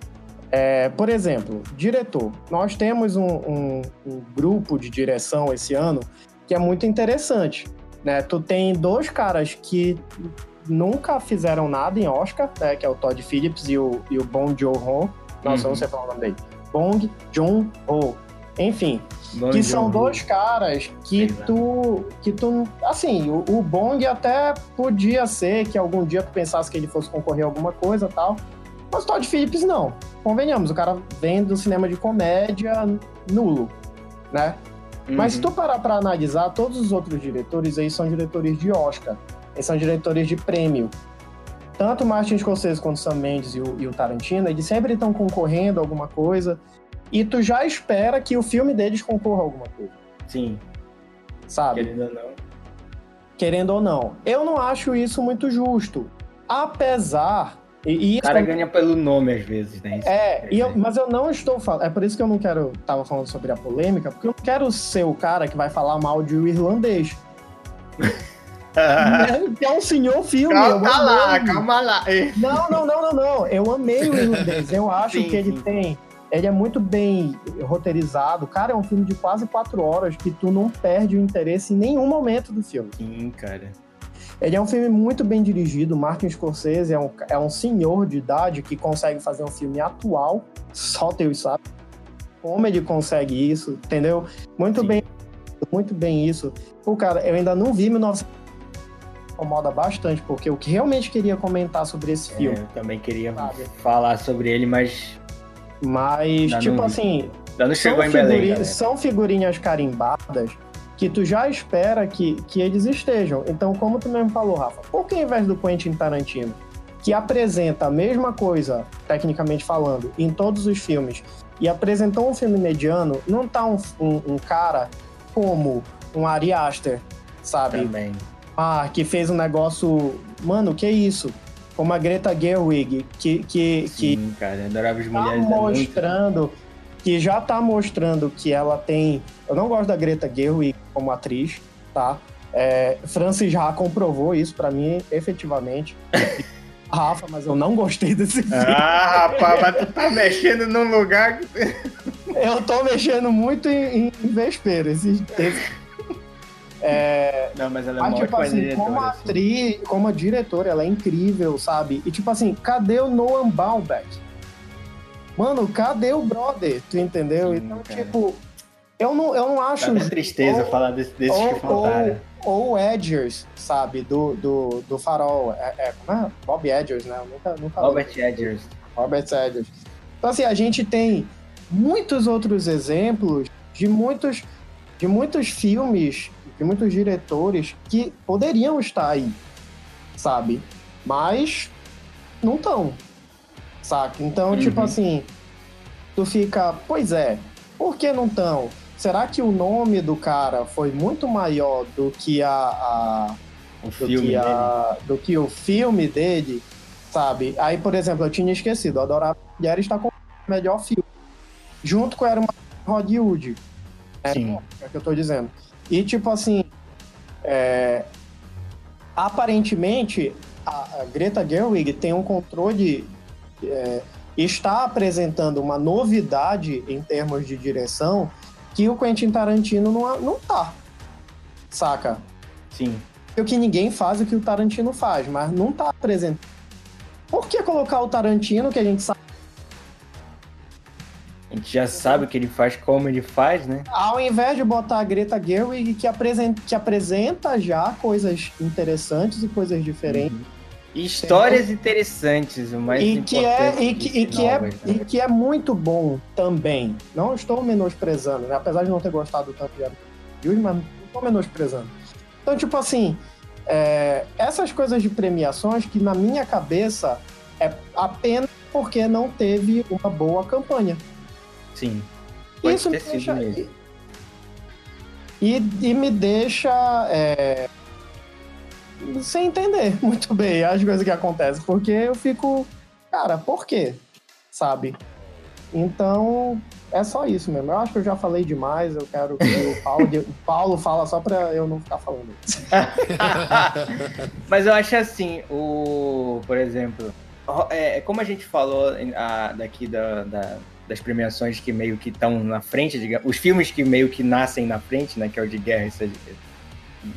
É, por exemplo, diretor. Nós temos um, um- um grupo de direção esse ano que é muito interessante. Né? Tu tem dois caras que nunca fizeram nada em Oscar, né? que é o Todd Phillips e o, e o Bong Joon-ho. Nossa, eu Uhum. não sei falar o nome dele. Bong Joon-ho. Enfim, Bom que são dois caras que lá. tu, que tu, assim, o, o Bong até podia ser que algum dia tu pensasse que ele fosse concorrer a alguma coisa e tal, mas Todd Phillips não. Convenhamos, o cara vem do cinema de comédia nulo, né? Mas se Uhum. tu parar pra analisar, todos os outros diretores aí são diretores de Oscar. Eles são diretores de prêmio. Tanto o Martin Scorsese quanto o Sam Mendes e o, e o Tarantino, eles sempre estão concorrendo a alguma coisa. E tu já espera que o filme deles concorra a alguma coisa, Sim, sabe? querendo ou não. Querendo ou não. Eu não acho isso muito justo. Apesar. E, e O cara é- ganha pelo nome às vezes, né? Isso É, e eu- mas eu não estou falando. É por isso que eu não quero. Tava falando sobre a polêmica, porque eu não quero ser o cara que vai falar mal de o irlandês. que é um senhor filme. calma lá, calma lá. Não, não, não, não, não. Eu amei o irlandês. Eu acho Sim, que ele sim. tem. Ele é muito bem roteirizado. Cara, é um filme de quase quatro horas que tu não perde o interesse em nenhum momento do filme. Sim, cara. Ele é um filme muito bem dirigido. Martin Scorsese é um, é um senhor de idade que consegue fazer um filme atual. Só Deus sabe como ele consegue isso, entendeu? Muito Sim. bem, muito bem isso. Pô, cara, eu ainda não vi 1900 incomoda bastante, porque eu que realmente queria comentar sobre esse É, filme. eu também queria Sabe? falar sobre ele, mas Mas, tipo não assim, não chegou são, em Belém. galera. são figurinhas carimbadas que tu já espera que, que eles estejam. Então, como tu mesmo falou, Rafa, por que ao invés do Quentin Tarantino, que apresenta a mesma coisa, tecnicamente falando, em todos os filmes, e apresentou um filme mediano, não tá um, um, um cara como um Ari Aster, sabe? Também. Ah, que fez um negócio... Mano, que isso? Como a Greta Gerwig, que, que, que Sim, cara. Adoráveis tá mulheres. muito- mostrando que já tá mostrando que ela tem. Eu não gosto da Greta Gerwig como atriz, tá? É, Francis Já comprovou isso pra mim efetivamente. Rafa, mas eu não gostei desse filme. Ah, rapaz, mas tu tá mexendo num lugar. que- Eu tô mexendo muito em, em vespeiro. Esse, esse- Não, mas ela é mas, tipo assim, como assim. atriz, como a diretora, ela é incrível, sabe? E tipo assim, cadê o Noam Baumbach? Mano, cadê o brother? Tu entendeu? Sim, então, cara. tipo, eu não, eu não Dá acho. até tristeza ou- falar desse- desses ou, que faltaram. ou, ou Edgers, sabe? Do, do, do Farol. É, é, como é? Bob Edgers, né? Eu nunca, nunca Robert Edgers. Robert Edgers. Então, assim, a gente tem muitos outros exemplos de muitos, de muitos filmes, de muitos diretores que poderiam estar aí, sabe? Mas não estão, saca? Então, Uhum. tipo assim, tu fica, pois é, por que não estão? Será que o nome do cara foi muito maior do que a- a O do filme que, dele. a- do que o filme dele, sabe? Aí, por exemplo, eu tinha esquecido, o Adorável Mulher está com o melhor filme, junto com Era uma Hollywood, Sim. é o que eu tô dizendo. E, tipo assim, é, aparentemente, a, Greta Gerwig tem um controle, é, está apresentando uma novidade em termos de direção que o Quentin Tarantino não, não tá, saca? Sim. o que ninguém faz o que o Tarantino faz, mas não tá apresentando. Por que colocar o Tarantino, que a gente sabe, A gente já sabe o que ele faz, como ele faz, né? ao invés de botar a Greta Gerwig, que apresenta, que apresenta já coisas interessantes e coisas diferentes, E histórias interessantes, o mais e que, é, e, que, e, que é, né? e que é muito bom também. Não estou menosprezando, né? apesar de não ter gostado tanto de Arthur, mas não estou menosprezando. Então, tipo assim, é, essas coisas de premiações que na minha cabeça é apenas porque não teve uma boa campanha. Sim. Pode Isso ter sido deixa... mesmo. E, e me deixa é, sem entender muito bem as coisas que acontecem, porque eu fico, cara, por quê? Sabe? Então, é só isso mesmo. Eu acho que eu já falei demais, eu quero que o Paulo, o Paulo fala só pra eu não ficar falando. Mas eu acho assim, o, por exemplo, é, como a gente falou a, daqui da, da, das premiações que meio que estão na frente, digamos, os filmes que meio que nascem na frente, né, que é o de guerra e,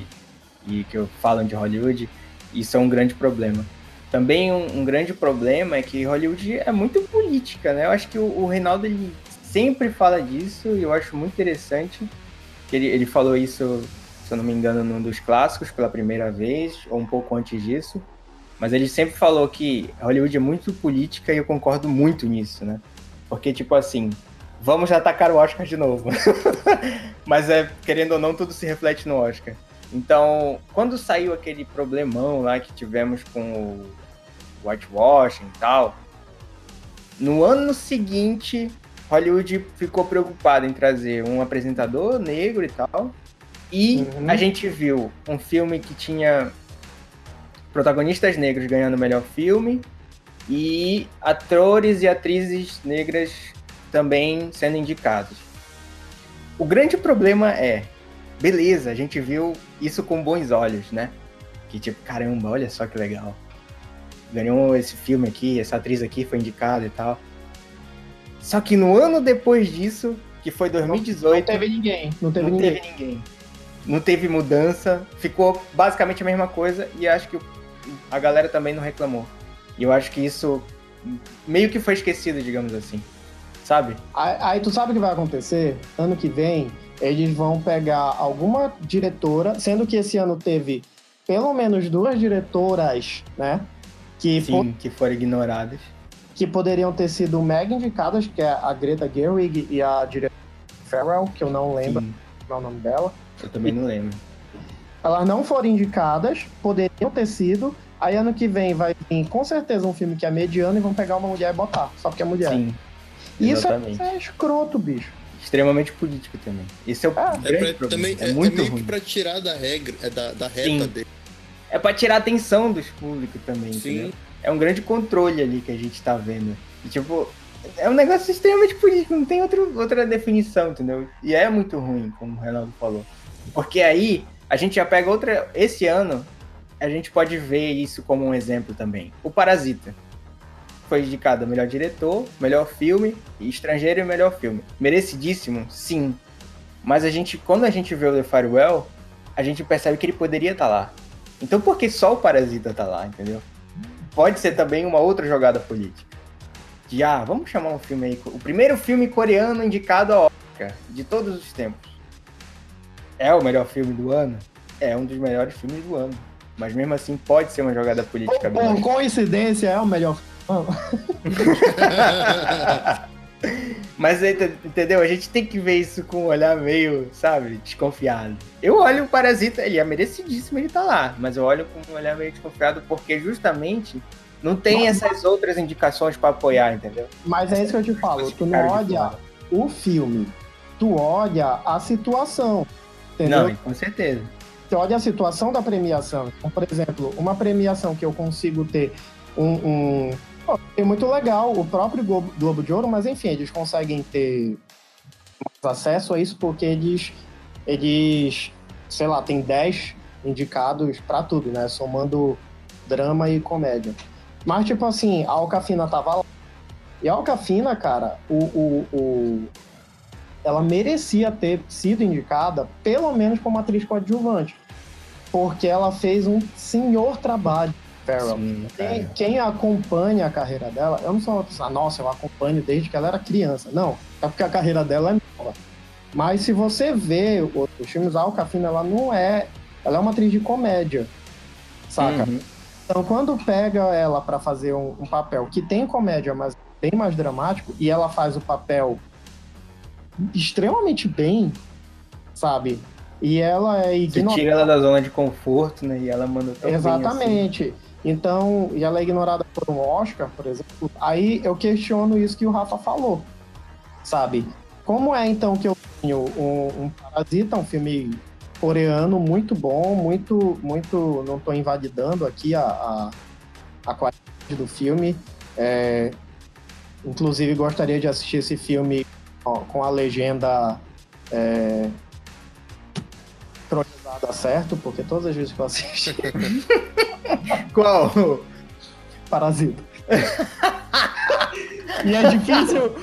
e que falam de Hollywood, isso é um grande problema. Também um, um, grande problema é que Hollywood é muito política, né? Eu acho que o, o Reinaldo ele sempre fala disso e eu acho muito interessante que ele, ele falou isso, se eu não me engano, num dos clássicos pela primeira vez, ou um pouco antes disso. Mas ele sempre falou que Hollywood é muito política e eu concordo muito nisso, né? Porque, tipo assim, vamos atacar o Oscar de novo. Mas, é, querendo ou não, tudo se reflete no Oscar. Então, quando saiu aquele problemão lá que tivemos com o whitewashing e tal, no ano seguinte, Hollywood ficou preocupado em trazer um apresentador negro e tal. E uhum. a gente viu um filme que tinha protagonistas negros ganhando o melhor filme e atores e atrizes negras também sendo indicados. O grande problema é, beleza, a gente viu isso com bons olhos, né? Que tipo, caramba, olha só que legal. Ganhou esse filme aqui, essa atriz aqui foi indicada e tal. Só que no ano depois disso, que foi 2018. Não teve ninguém. Não teve, não ninguém. teve ninguém. Não teve mudança. Ficou basicamente a mesma coisa e acho que a galera também não reclamou. E eu acho que isso meio que foi esquecido, digamos assim. Sabe? Aí, aí tu sabe o que vai acontecer? Ano que vem, eles vão pegar alguma diretora, sendo que esse ano teve pelo menos duas diretoras, né? Que, Sim, que foram ignoradas. Que poderiam ter sido mega indicadas, que é a Greta Gerwig e a diretora Farrell, que eu não lembro Sim. qual é o nome dela. Eu também não lembro. Elas não foram indicadas, poderiam ter sido, Aí ano que vem vai vir com certeza um filme que é mediano e vão pegar uma mulher e botar, só porque é mulher. Sim. Isso é, isso é escroto, bicho. Extremamente político também. Isso é o ah, grande é pra, também, é, é, muito é meio ruim. pra tirar da regra, é da, da reta Sim. dele. É pra tirar a atenção dos públicos também, Sim. Entendeu? É um grande controle ali que a gente tá vendo. E, tipo, é um negócio extremamente político, não tem outro, outra definição, entendeu? E é muito ruim, como o Renato falou. Porque aí a gente já pega outra. Esse ano, a gente pode ver isso como um exemplo também. O Parasita foi indicado melhor diretor, melhor filme, estrangeiro e melhor filme. Merecidíssimo? Sim. Mas a gente, quando a gente vê o The Firewell, a gente percebe que ele poderia estar tá lá. Então por que só o Parasita tá lá, entendeu? Pode ser também uma outra jogada política. De, ah, vamos chamar um filme aí. O primeiro filme coreano indicado ao Oscar de todos os tempos. É o melhor filme do ano? É um dos melhores filmes do ano. Mas mesmo assim pode ser uma jogada política. Com, coincidência é o melhor. Mas entendeu? A gente tem que ver isso com um olhar meio, sabe, desconfiado. Eu olho o Parasita, ele é merecidíssimo ele tá lá, mas eu olho com um olhar meio desconfiado porque justamente não tem essas outras indicações para apoiar, entendeu? Mas é isso que eu te falo, tu não olha o filme, tu olha a situação, entendeu? Não, com certeza você olha a situação da premiação. Então, por exemplo, uma premiação que eu consigo ter um. um é muito legal o próprio Globo, Globo de Ouro, mas enfim, eles conseguem ter acesso a isso porque eles, eles sei lá, tem 10 indicados para tudo, né? Somando drama e comédia. Mas, tipo assim, a Alcafina tava lá. E a Alcafina, cara, o, o, o, ela merecia ter sido indicada, pelo menos como atriz coadjuvante porque ela fez um senhor trabalho. Farrell. Quem, quem, acompanha a carreira dela, eu não sou uma pessoa, nossa, eu acompanho desde que ela era criança. Não, é porque a carreira dela é nova. Mas se você vê os filmes, a Alcafina, ela não é. Ela é uma atriz de comédia, saca? Uhum. Então, quando pega ela para fazer um, um, papel que tem comédia, mas bem mais dramático, e ela faz o papel extremamente bem, sabe? E ela é ignorada. Você tira ela da zona de conforto, né? E ela manda tão Exatamente. Assim. Então, e ela é ignorada por um Oscar, por exemplo. Aí eu questiono isso que o Rafa falou, sabe? como é então que eu tenho um, um Parasita, um filme coreano muito bom, muito, muito, não estou invalidando aqui a, a, a qualidade do filme. É, inclusive gostaria de assistir esse filme com a legenda é, certo, porque todas as vezes que eu assisti. Qual? Parasita. e é difícil.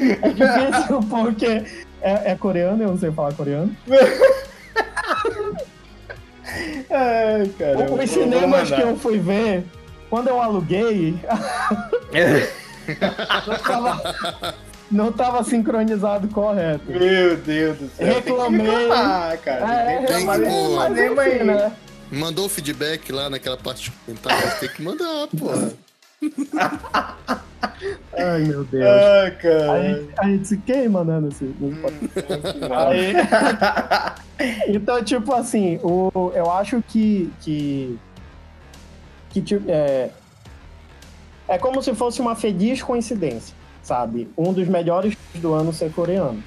é difícil porque é, é coreano, eu não sei falar coreano. Ai, cara. Os cinemas que eu fui ver, quando eu aluguei, não, tava, não tava sincronizado correto. Meu Deus do céu. Reclamei. Ah, cara. É, tem que reclamar, mais- né? Mandou o feedback lá naquela parte de comentários, tem que mandar, pô. Ai, meu Deus. Ah, A cara. gente, a gente se queima, né, nesse, nesse. Aí- então, tipo assim, o, eu acho que. que, que tipo, é, é como se fosse uma feliz coincidência, sabe? Um dos melhores do ano ser coreano.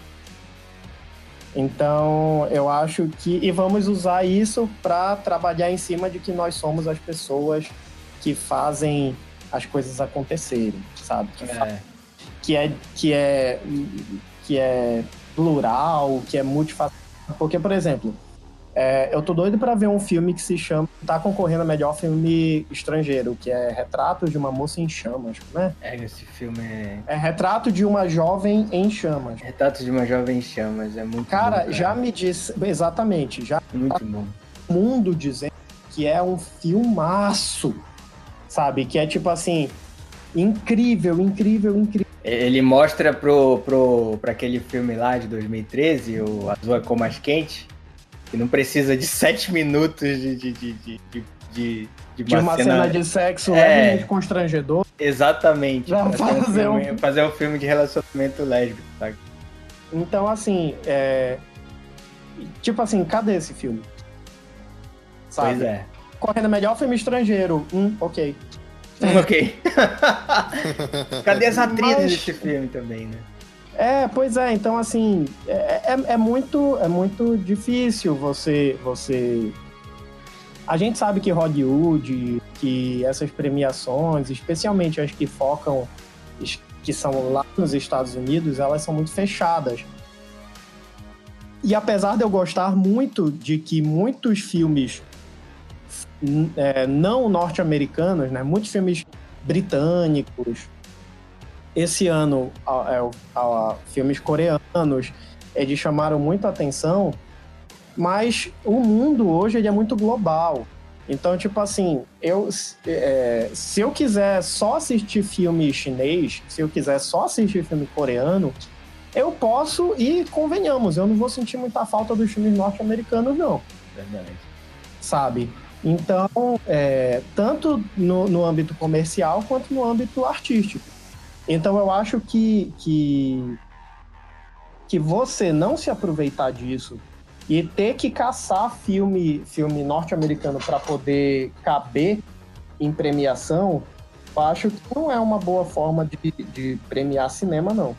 Então, eu acho que. E vamos usar isso para trabalhar em cima de que nós somos as pessoas que fazem as coisas acontecerem, sabe? Que É. que é que é que é plural, que é multifacetado. Porque, por exemplo, é, eu tô doido pra ver um filme que se chama, tá concorrendo a melhor filme estrangeiro, que é Retrato de uma Moça em Chamas, né? É, esse filme é. É Retrato de uma Jovem em Chamas. Retrato de uma Jovem em Chamas. É muito Cara, bom, já me disse, exatamente, já Muito bom. o mundo dizendo que é um filmaço, sabe? Que é tipo assim, incrível, incrível, incrível. Ele mostra pro, pro, pra aquele filme lá de 2013, o Azul é Cor Mais Quente, que não precisa de sete minutos de, de, de, de, de, de, de De uma cena de sexo É. levemente constrangedor. Exatamente. Pra fazer um- filme, fazer um filme de relacionamento lésbico, tá? Então, assim, é... Tipo assim, cadê esse filme? Sabe? Pois é. Correndo melhor filme estrangeiro. Hum, ok. ok. Cadê as atrizes Mas- desse filme também, né? É, pois é, então assim, é, é, é muito, é muito difícil você, você... A gente sabe que Hollywood, que essas premiações, especialmente as que focam, que são lá nos Estados Unidos, elas são muito fechadas. E apesar de eu gostar muito de que muitos filmes é, não norte-americanos, né, muitos filmes britânicos, esse ano a- é, o- a- filmes coreanos eles chamaram muito a atenção mas o mundo hoje ele é muito global então tipo assim eu é, se eu quiser só assistir filme chinês se eu quiser só assistir filme coreano eu posso e convenhamos eu não vou sentir muita falta dos filmes norte-americanos não Verdade. sabe? Então, é, tanto no, no âmbito comercial quanto no âmbito artístico. Então, eu acho que, que, que você não se aproveitar disso e ter que caçar filme, filme norte-americano para poder caber em premiação, eu acho que não é uma boa forma de, de premiar cinema, não.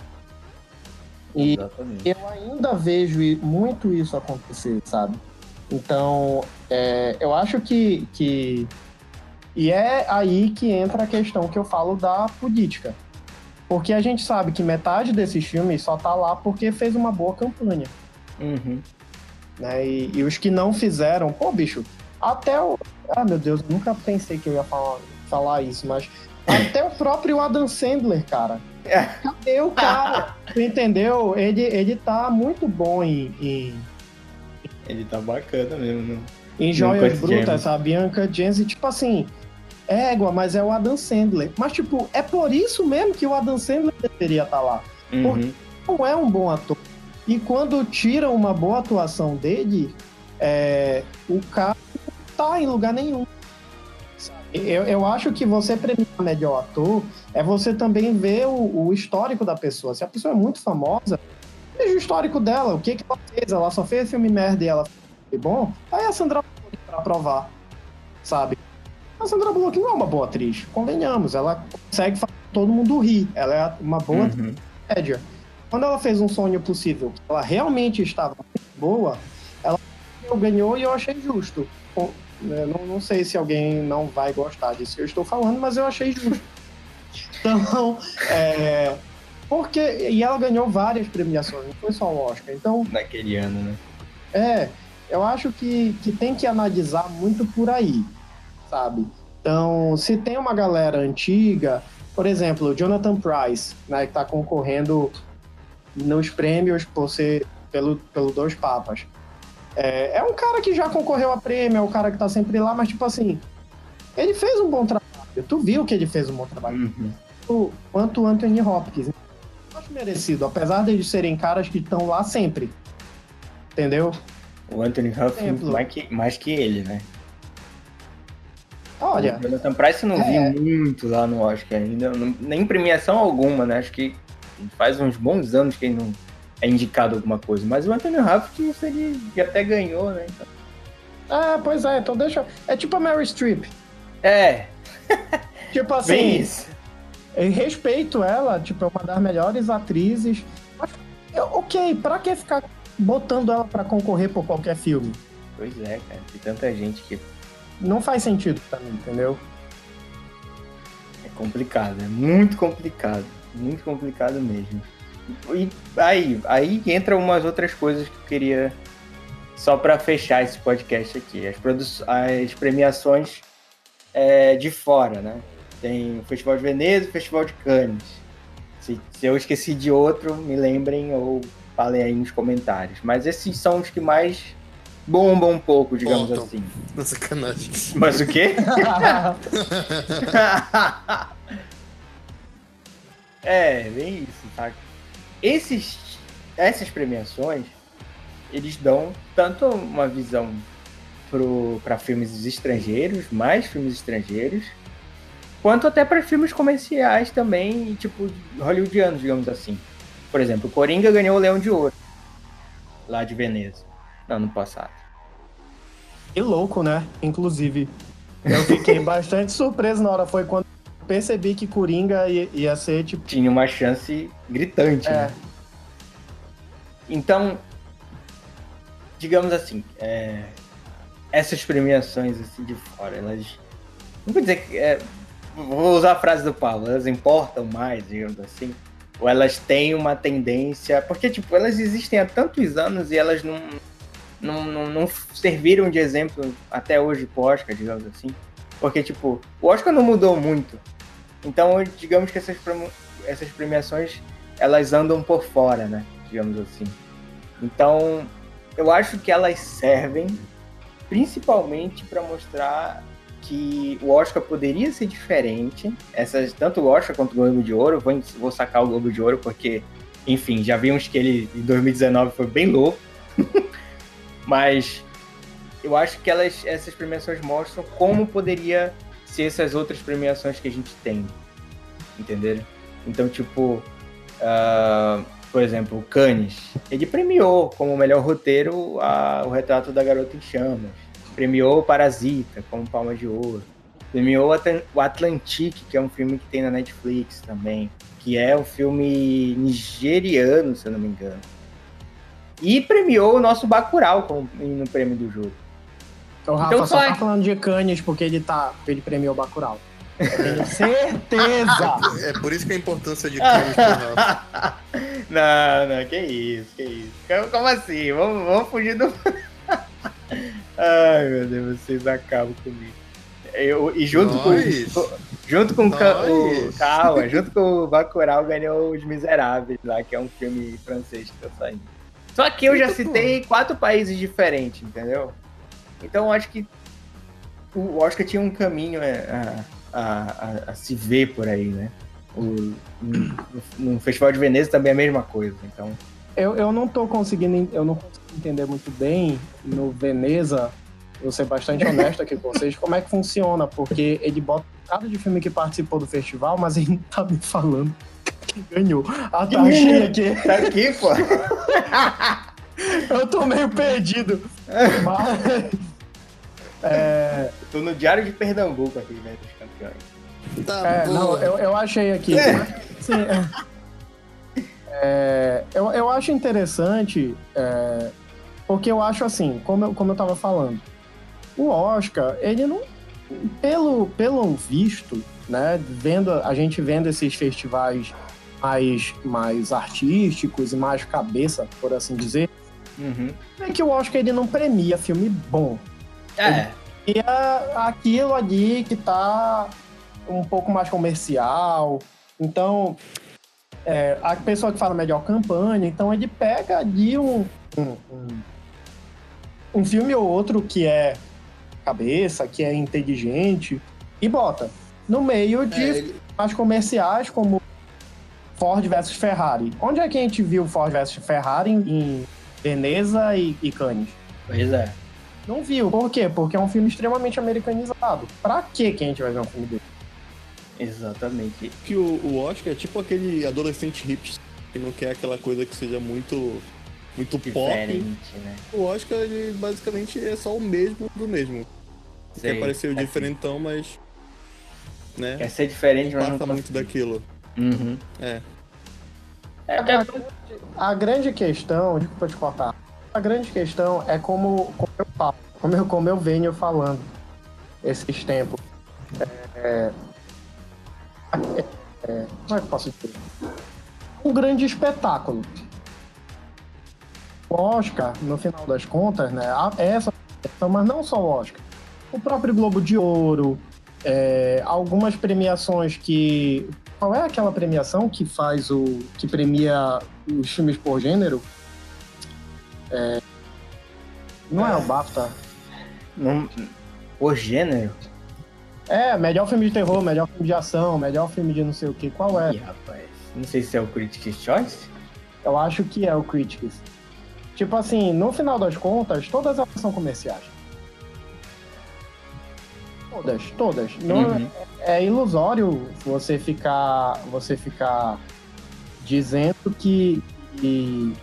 E Exatamente. eu ainda vejo muito isso acontecer, sabe? Então, é, eu acho que, que. E é aí que entra a questão que eu falo da política. Porque a gente sabe que metade desses filmes só tá lá porque fez uma boa campanha. Uhum. Né? E, e os que não fizeram, pô, bicho, até o. Ah, meu Deus, nunca pensei que eu ia falar, falar isso, mas. Até o próprio Adam Sandler, cara. Cadê o cara? Tu entendeu? Ele, ele tá muito bom em, em, Ele tá bacana mesmo, né? em Joias Brutas, a Bianca e tipo assim, égua, mas é o Adam Sandler. Mas, tipo, é por isso mesmo que o Adam Sandler deveria estar lá. Uhum. Não é um bom ator. E quando tiram uma boa atuação dele, é, o cara não tá em lugar nenhum. Eu, eu acho que você premiar melhor ator é você também ver o, o histórico da pessoa. Se a pessoa é muito famosa, veja o histórico dela, o que, que ela fez. Ela só fez filme merda e ela foi bom. Aí a Sandra pra provar, sabe? A Sandra Bullock não é uma boa atriz, convenhamos. Ela consegue fazer todo mundo rir. Ela é uma boa Uhum. média. quando ela fez um sonho possível, ela realmente estava boa, ela ganhou e eu achei justo. Né, não, não sei se alguém não vai gostar disso que eu estou falando, mas eu achei justo. Então, é, porque. E ela ganhou várias premiações, não foi só o Oscar. Então. Naquele ano, né? É, eu acho que, que tem que analisar muito por aí, sabe? Então, se tem uma galera antiga, por exemplo, o Jonathan Price, né, que está concorrendo nos prêmios por ser pelo, pelo Dois Papas. É, é um cara que já concorreu a prêmio, é um cara que tá sempre lá, mas tipo assim, ele fez um bom trabalho. Tu viu que ele fez um bom trabalho. Uhum. Quanto o Anthony Hopkins. Eu acho merecido, apesar de eles serem caras que estão lá sempre. Entendeu? O Anthony Hopkins mais que, mais que ele, né? Olha. O Jonathan Price não é... vi muito lá no Oscar ainda, não, nem premiação alguma, né? Acho que faz uns bons anos que ele não é indicado alguma coisa. Mas o Anthony Hopkins, ele até ganhou, né? Então... Ah, pois é, então deixa. É tipo a Mary Streep. É. tipo assim. Bem isso. Eu respeito ela, tipo, é uma das melhores atrizes. Mas, ok, pra que ficar botando ela para concorrer por qualquer filme? Pois é, cara. Tem tanta gente que. Não faz sentido pra mim, entendeu? É complicado, é muito complicado. Muito complicado mesmo. E aí, aí entra umas outras coisas que eu queria. Só para fechar esse podcast aqui. As, as premiações é, de fora, né? Tem o Festival de Veneza e o Festival de Cannes. Se, se, eu esqueci de outro, me lembrem ou falem aí nos comentários. Mas esses são os que mais bombam um pouco, digamos Ponto. assim. Na sacanagem. Mas o quê? é, bem isso, tá? Esses, essas premiações, eles dão tanto uma visão para filmes estrangeiros, mais filmes estrangeiros, quanto até para filmes comerciais também, tipo hollywoodianos, digamos assim. Por exemplo, o Coringa ganhou o Leão de Ouro, lá de Veneza, ano passado. Que louco, né? Inclusive, eu fiquei bastante surpreso na hora, foi quando percebi que Coringa ia, ser, tipo... Tinha uma chance gritante, é. né? Então, digamos assim, é, essas premiações assim de fora, elas. Não vou dizer que. É, vou usar a frase do Paulo, elas importam mais, digamos assim. Ou elas têm uma tendência. Porque, tipo, elas existem há tantos anos e elas não, não, não, não serviram de exemplo até hoje pro Oscar, digamos assim. Porque, tipo, o Oscar não mudou muito. Então, digamos que essas, essas premiações, elas andam por fora, né? Digamos assim. Então, eu acho que elas servem principalmente para mostrar que o Oscar poderia ser diferente. Essas, tanto o Oscar quanto o Globo de Ouro, vou, vou sacar o Globo de Ouro porque, enfim, já vimos que ele em 2019 foi bem louco. Mas eu acho que elas, essas premiações mostram como poderia ser essas outras premiações que a gente tem. Entenderam? Então, tipo, uh, por exemplo, o Cannes, ele premiou como melhor roteiro a, o retrato da garota em chamas. Premiou Parasita como Palma de Ouro. Premiou o Atlantique, que é um filme que tem na Netflix também, que é um filme nigeriano, se eu não me engano. E premiou o nosso Bacurau como, no prêmio do jogo. Então, Rafa então, só tá falando de Cannes porque ele, tá, ele premiou o Bacurau. Tenho certeza! É por isso que a importância de Cannes Não, não, que isso, que isso. Como assim? Vamos, vamos fugir do. Ai, meu Deus, vocês acabam comigo. Eu, e junto Nós. com. Junto com o. Calma, junto com o Bacurau ganhou Os Miseráveis lá, que é um filme francês que tá saindo. Só que eu já citei quatro países diferentes, entendeu? Então acho que o Oscar tinha um caminho é, a, a, a, se ver por aí, né? O, no, no, Festival de Veneza também é a mesma coisa, então... Eu, eu não tô conseguindo, eu não consigo entender muito bem no Veneza, vou ser bastante honesto aqui com vocês, como é que funciona, porque ele bota cada de filme que participou do festival, mas ele não tá me falando quem ganhou. Ah, tá, achei aqui. Tá aqui, pô. eu tô meio perdido. Mas... É... Tô no Diário de Pernambuco aqui, né, dos campeões. Tá é, não, eu, eu achei aqui. É. Sim, é. É, eu, eu acho interessante, é, porque eu acho assim, como eu, como eu tava falando, o Oscar, ele não. Pelo, pelo visto, né? Vendo, a gente vendo esses festivais mais, mais artísticos e mais cabeça, por assim dizer, Uhum. é que o Oscar ele não premia filme bom. É, E aquilo ali que tá um pouco mais comercial. Então, é, a pessoa que fala melhor campanha, então ele pega ali um, um, um, um filme ou outro que é cabeça, que é inteligente, e bota no meio de É, ele- mais comerciais como Ford versus Ferrari. Onde é que a gente viu Ford versus Ferrari em, em Veneza e, e Cannes? pois é. Não viu. Por quê? Porque é um filme extremamente americanizado. Pra que que a gente vai ver um filme dele? Exatamente. Que o, o Oscar é tipo aquele adolescente hipster que não quer aquela coisa que seja muito, muito pop. Diferente, né? O Oscar, ele basicamente é só o mesmo do mesmo. Sei. Quer parecer o Assim, diferentão, mas. Né? Quer ser diferente, mas não passa muito daquilo. Uhum. É. É, A, grande- a grande questão, desculpa te cortar, a grande questão é como, como eu falo, como eu, como eu venho falando esses tempos. É, é, é, como é que eu posso dizer? Um grande espetáculo. O Oscar, no final das contas, né, essa questão, mas não só o Oscar, o próprio Globo de Ouro, é, algumas premiações que qual é aquela premiação que faz o. que premia os filmes por gênero? É, não é o BAFTA. não, por gênero. É, melhor filme de terror, melhor filme de ação, melhor filme de não sei o que. Qual é? Ih, rapaz. Não sei se é o Critics' Choice. Eu acho que é o Critics. Tipo assim, no final das contas, todas elas são comerciais. Todas, todas. Não, Uhum. é ilusório você ficar você ficar dizendo que que,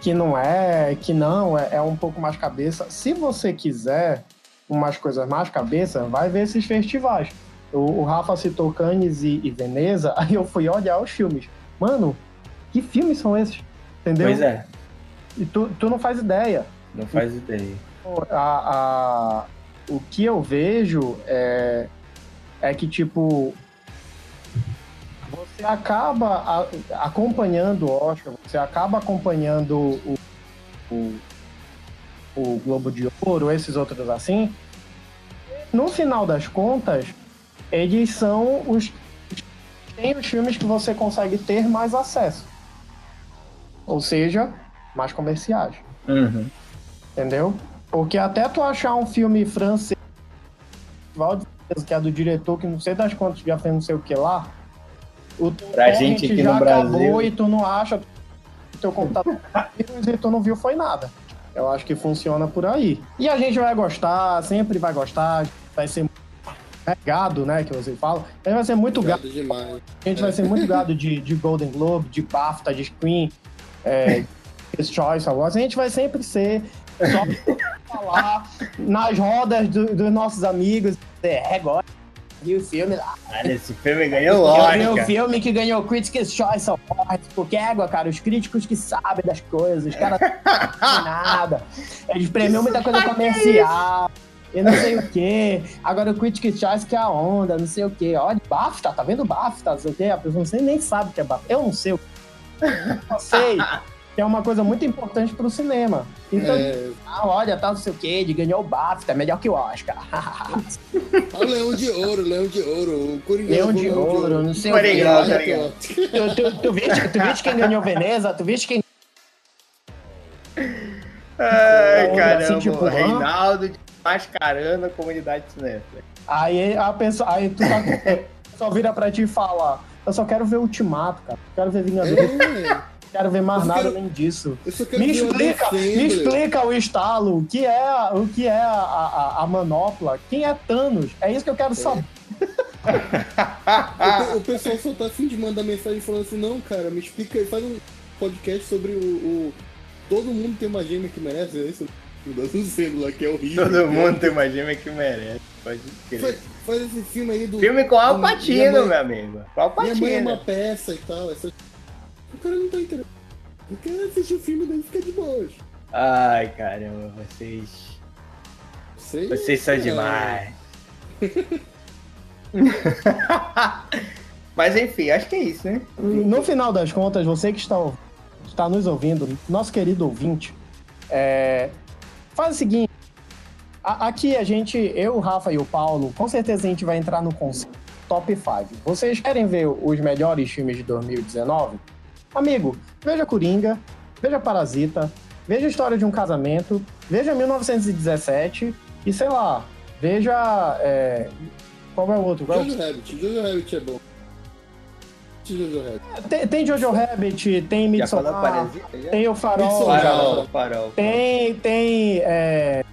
que não é, que não, é, é um pouco mais cabeça. Se você quiser umas coisas mais cabeça, vai ver esses festivais. O, o Rafa citou Cannes e, e Veneza, aí eu fui olhar os filmes. Mano, que filmes são esses? Entendeu? Pois é, E tu, tu não faz ideia. não faz ideia. A, a- o que eu vejo é, é que, tipo, você acaba acompanhando o Oscar, você acaba acompanhando o, o, o Globo de Ouro, esses outros assim. No final das contas, eles são os. Tem os filmes que você consegue ter mais acesso. Ou seja, mais comerciais. Uhum. Entendeu? Porque até tu achar um filme francês, que é do diretor que não sei das quantas já fez não sei o que lá, o teu Pra gente aqui já no acabou Brasil. e tu não acha o teu computador e tu não viu foi nada. Eu acho que funciona por aí. E a gente vai gostar, sempre vai gostar, vai ser é, gado, né, que você fala. A gente vai ser muito gado Gado demais. a gente vai ser muito gado de, de Golden Globe, de BAFTA, de Screen, é, Choice Awards. A gente vai sempre ser só falar nas rodas do- dos nossos amigos. É, agora. E o filme lá. Olha, esse filme ganhou Eu vi o Oscar. filme que ganhou Critics' Choice Awards. Porque, égua, cara, os críticos que sabem das coisas, os caras não sabem nada. Eles premiam muita coisa comercial. E não sei o quê. Agora o Critics' Choice que é a onda, não sei o quê. Olha, BAFTA, tá vendo BAFTA, não sei o quê. A pessoa não sei, nem sabe o que é BAFTA. Eu não sei o que Eu sei que é uma coisa muito importante pro cinema. Então, É, ah, olha, tá não sei o quê, ele ganhou o BAFTA, é melhor que o Oscar. o Leão de Ouro, Leão de Ouro. O Coringa Leão de o ouro, não sei o quê. Obrigado, Olha, obrigado. Tu, tu, tu, viste, tu viste quem ganhou Veneza? Tu viste quem. Ai, Assim, caramba. tipo, hã? Reinaldo mascarando a comunidade cinéfila. Aí a pessoa. Aí tu tá, só vira pra ti e fala: Eu só quero ver Ultimato, cara. Quero ver Vingadores. É, Quero ver mais Eu nada quero- além disso. Me explica, me explica o estalo, o que é, a- o que é a, a, a manopla, quem é Thanos? É isso que eu quero saber. O, o pessoal só tá afim de mandar mensagem falando assim, não, cara, me explica aí, faz um podcast sobre o. o- Todo mundo tem uma gêmea que merece, é isso? Do Sêndula, que é horrível. Todo mundo tem uma gêmea que merece. Pode Faz, crer. faz esse filme aí do. Filme com Al Minha Pacino, mãe- meu amigo. Com Al Minha mãe é uma peça e tal. Essa... cara não tá interessado. Eu quero assistir o filme daí fica de boa. Ai, caramba, vocês. Sei, Vocês são é. demais. Mas enfim, acho que é isso, né? No final das contas, você que está, está nos ouvindo, nosso querido ouvinte, é, faz o seguinte. a- aqui a gente, eu, o Rafa e o Paulo, com certeza a gente vai entrar no conceito top 5. Vocês querem ver os melhores filmes de 2019? Amigo, veja Coringa, veja Parasita, veja História de um Casamento, veja 1917 e sei lá, veja. é, qual é o outro? É Jojo Rabbit, Jojo Rabbit é bom. Jojo Rabbit. Tem, tem Jojo Rabbit, tem Midsommar, Parasita? Já? tem o Farol, Midsommar. Farol, farol. tem, tem, é,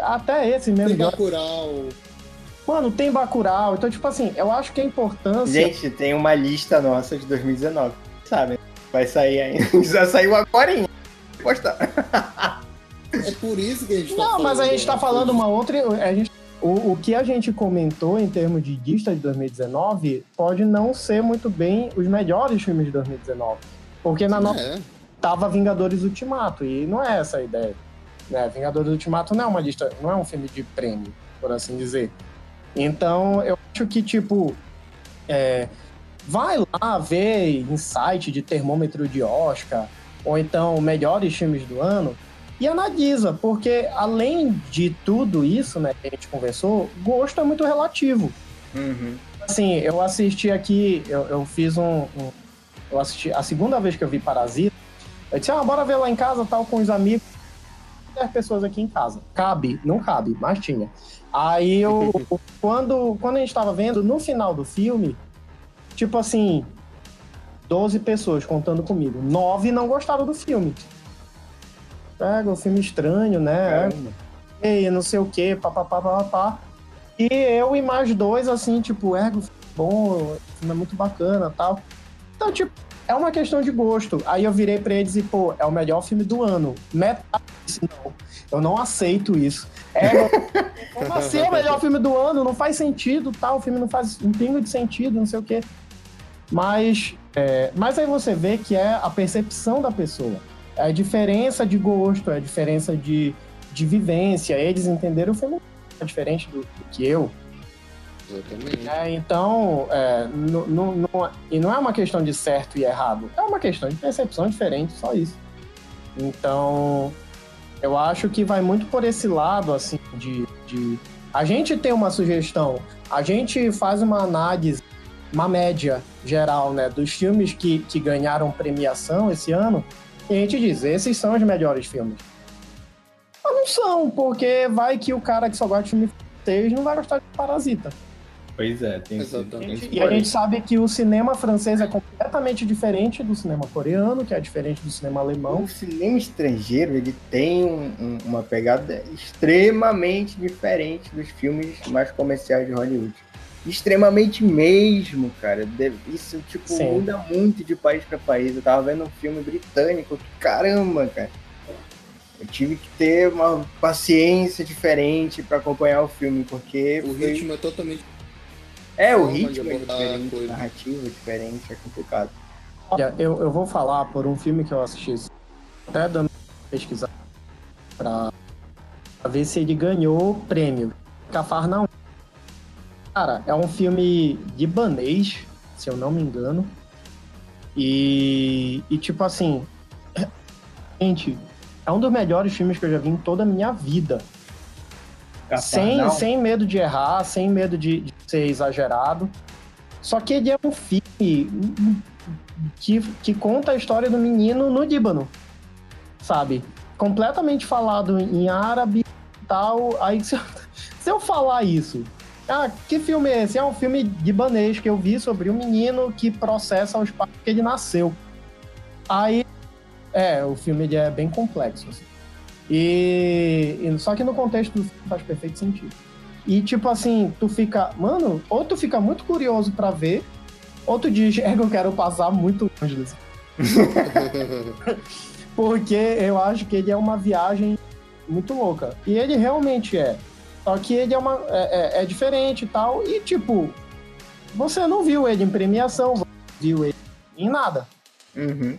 até esse mesmo. Tem Bacurau. Mano, tem Bacurau, então tipo assim, eu acho que a importância... Gente, tem uma lista nossa de 2019. Sabe? Vai sair ainda. Já saiu agora, hein? Postar. É por isso que a gente tá Não, mas a gente tá falando uma outra... A gente, o, o que a gente comentou em termos de lista de 2019 pode não ser muito bem os melhores filmes de 2019. Porque na nossa É, tava Vingadores Ultimato, e não é essa a ideia. Né? Vingadores Ultimato não é uma lista, não é um filme de prêmio, por assim dizer. Então, eu acho que, tipo, é, vai lá ver insight de termômetro de Oscar, ou então melhores filmes do ano, e analisa, porque além de tudo isso, né, que a gente conversou, gosto é muito relativo Uhum. assim, eu assisti aqui, eu, eu fiz um, um- Eu assisti a segunda vez que eu vi Parasita. Eu disse, ah, bora ver lá em casa, tal, com os amigos. 10 pessoas aqui em casa. Cabe, não cabe, mas tinha. Aí eu. quando, quando a gente tava vendo, no final do filme, tipo assim, 12 pessoas contando comigo. Nove não gostaram do filme. Pega o filme estranho, né? Caramba. e não sei o que, papapá, papapá. E eu e mais dois, assim, tipo, ergo, bom, o filme é muito bacana tal. Então, tipo, é uma questão de gosto. Aí eu virei pra eles e, pô, é o melhor filme do ano. Metade disse, não, eu não aceito isso. É, como assim é o melhor filme do ano? Não faz sentido, tal, o filme não faz um pingo de sentido, não sei o quê. Mas, é, mas aí você vê que é a percepção da pessoa. É a diferença de gosto, é a diferença de, de vivência. Eles entenderam o filme diferente do, do que eu. Exatamente. né? Então, é, e não é uma questão de certo e errado. É uma questão de percepção diferente, só isso. Então, eu acho que vai muito por esse lado, assim, de, de... A gente tem uma sugestão, a gente faz uma análise, uma média geral, né, dos filmes que, que ganharam premiação esse ano, e a gente diz, esses são os melhores filmes. Mas não são, porque vai que o cara que só gosta de filme francês não vai gostar de Parasita. Pois é, tem Exatamente. E a gente sabe que o cinema francês é completamente diferente do cinema coreano, que é diferente do cinema alemão. O cinema estrangeiro ele tem um- um- uma pegada extremamente diferente dos filmes mais comerciais de Hollywood. Extremamente mesmo, cara. Isso, tipo, Sim. muda muito de país pra país. Eu tava vendo um filme britânico, caramba, cara. Eu tive que ter uma paciência diferente pra acompanhar o filme, porque O foi- ritmo é totalmente. É o ritmo é a diferente, coisa. narrativa é diferente, é complicado. Olha, eu, eu vou falar por um filme que eu assisti, até dando uma pesquisada pra, pra ver se ele ganhou prêmio. Cafarnaum. Cara, é um filme libanês, se eu não me engano. E, e tipo assim, gente, é um dos melhores filmes que eu já vi em toda a minha vida. Sem, Cafarnaum? sem medo de errar, sem medo de ser exagerado. Só que ele é um filme que, que conta a história do menino no Líbano, sabe? Completamente falado em árabe e tal. Aí se eu, se eu falar isso, ah, que filme é esse? É um filme libanês que eu vi sobre um menino que processa os pais que ele nasceu. Aí, é, o filme é bem complexo, assim. E, e- só que no contexto do filme faz perfeito sentido. E tipo assim, tu fica, mano, ou tu fica muito curioso pra ver, ou tu diz, é que eu quero passar muito longe desse. Porque eu acho que ele é uma viagem muito louca. E ele realmente é. Só que ele é uma é, é- é diferente e tal. E tipo, você não viu ele em premiação, você viu ele em nada. Uhum.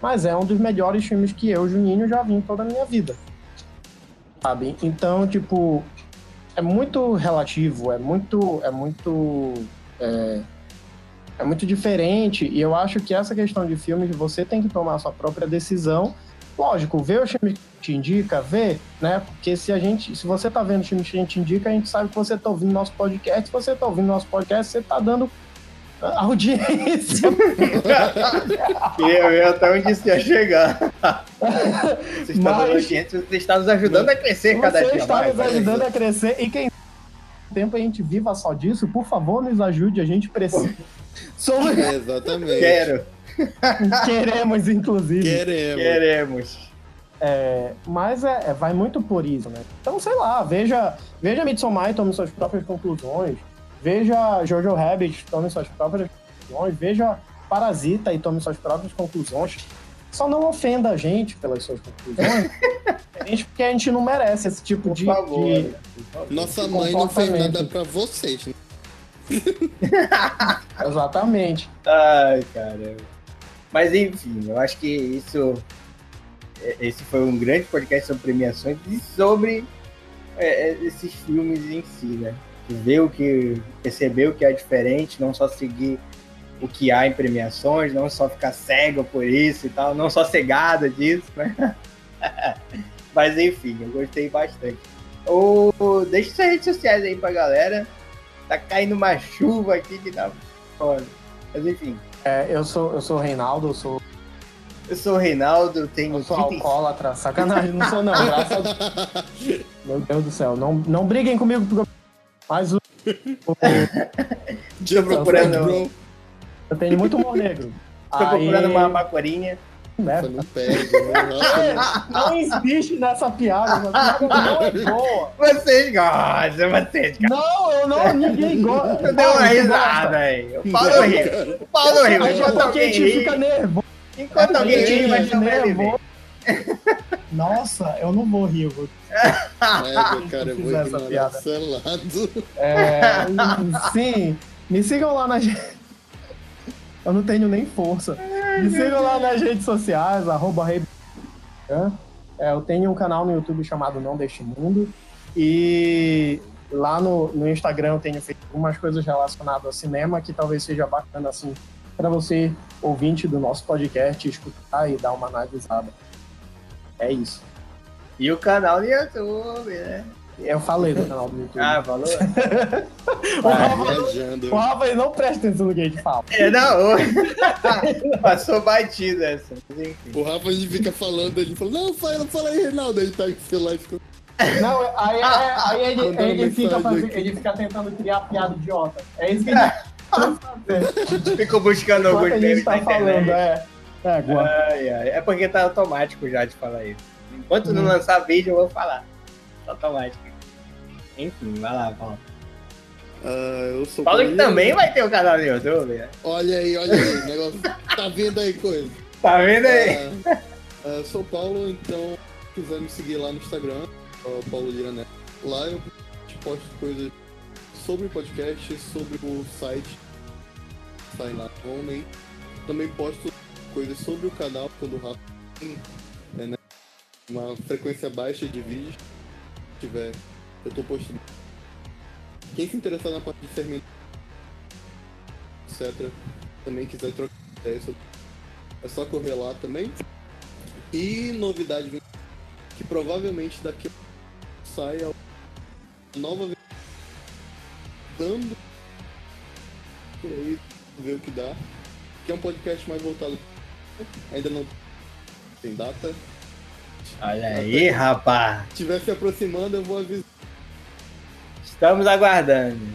Mas é um dos melhores filmes que eu, Juninho, já vi em toda a minha vida. Sabe? Então, tipo, é muito relativo, é muito. É muito. É, é muito diferente. E eu acho que essa questão de filmes, você tem que tomar sua própria decisão. Lógico, vê o filme que te indica, vê, né? Porque se a gente, se você tá vendo o filme que a gente indica, a gente sabe que você tá ouvindo nosso podcast. Se você tá ouvindo nosso podcast, você tá dando audiência. eu ia até onde isso ia chegar. Você está audiência, você está nos ajudando a crescer cada dia mais. Você está nos ajudando a crescer e quem tempo a gente viva só disso, por favor, nos ajude, a gente precisa. Somos... É, exatamente. Quero. Queremos, inclusive. Queremos. Queremos. É, mas é, é, vai muito por isso, né? Então, sei lá, veja, veja Midsommar e tome suas próprias conclusões. Veja Jojo Rabbit, tome suas próprias conclusões. Veja Parasita e tome suas próprias conclusões. Só não ofenda a gente pelas suas conclusões, porque a gente não merece esse tipo Por de, favor, de, Nossa de mãe não fez nada pra vocês. Né? Exatamente. Ai, caramba. Mas enfim, eu acho que isso. Esse foi um grande podcast sobre premiações e sobre é, esses filmes em si, né? Ver o que. perceber o que é diferente, não só seguir o que há em premiações, não só ficar cego por isso e tal, não só cegada disso, né? Mas enfim, eu gostei bastante. Ou deixa suas redes sociais aí pra galera. Tá caindo uma chuva aqui que tá foda. Mas enfim. É, eu sou eu sou o Reinaldo, eu sou. Eu sou o Reinaldo, tenho. Eu sou 30... alcoólatra, sacanagem, não sou não, graças a Meu Deus do céu, não, não briguem comigo porque mas o. o... Tô procurando. Eu tenho muito humor negro. Tô Aí... procurando uma macorinha. Né? Não, perde, né? não existe nessa piada. Não é boa. Vocês gostam, vocês gostam. Não, eu não, ninguém gosta. Deu uma risada aí. O Paulo riu. O Paulo riu. Enquanto alguém fica nervoso. Enquanto alguém ri, vai sobreviver. Nossa, eu não vou rir, vou. É, cara, eu vou essa piada. É, sim, me sigam lá na Eu não tenho nem força. Me sigam lá nas redes sociais, arroba rei... é, Eu tenho um canal no YouTube chamado Não Deste Mundo. E lá no, no Instagram eu tenho feito algumas coisas relacionadas ao cinema que talvez seja bacana assim para você, ouvinte do nosso podcast, escutar e dar uma analisada. É isso. E o canal do YouTube, né? Eu falei do canal do YouTube. Ah, falou? o, Rafa, o Rafa não presta atenção no que a gente fala. É, não. Passou batido essa. O Rafa ele fica falando, ele fala, não, fala, fala aí, Reinaldo. Ele tá celular e fica... Não, aí, aí, aí ele, ele, fica fazendo, ele fica tentando criar piada idiota. É isso que ele Ficou buscando algum meme tá falando, é. É, ai, ai. é porque tá automático já de falar isso. Enquanto hum. não lançar vídeo, eu vou falar. Tá automático. Enfim, vai lá, Paulo. Uh, eu sou Paulo que também vai ter um canal no YouTube. Né? Olha aí, olha aí. o negócio tá vendo aí coisa. Tá vendo aí? Uh, uh, sou Paulo, então se quiser me seguir lá no Instagram, uh, Paulo Lira Neto. Lá eu posto coisas sobre o podcast, sobre o site. Sai lá, homem. Também posto coisas sobre o canal quando o Rafa tem é, né, uma frequência baixa de vídeos. Tiver, eu tô postando. Quem se interessar na parte de fermento, etc., também quiser trocar ideia sobre é só correr lá também. E novidade que provavelmente daqui sai a nova dando por aí ver o que dá. Que é um podcast mais voltado Ainda não tem data. Olha aí, Até rapaz. Se estiver se aproximando, eu vou avisar. Estamos aguardando.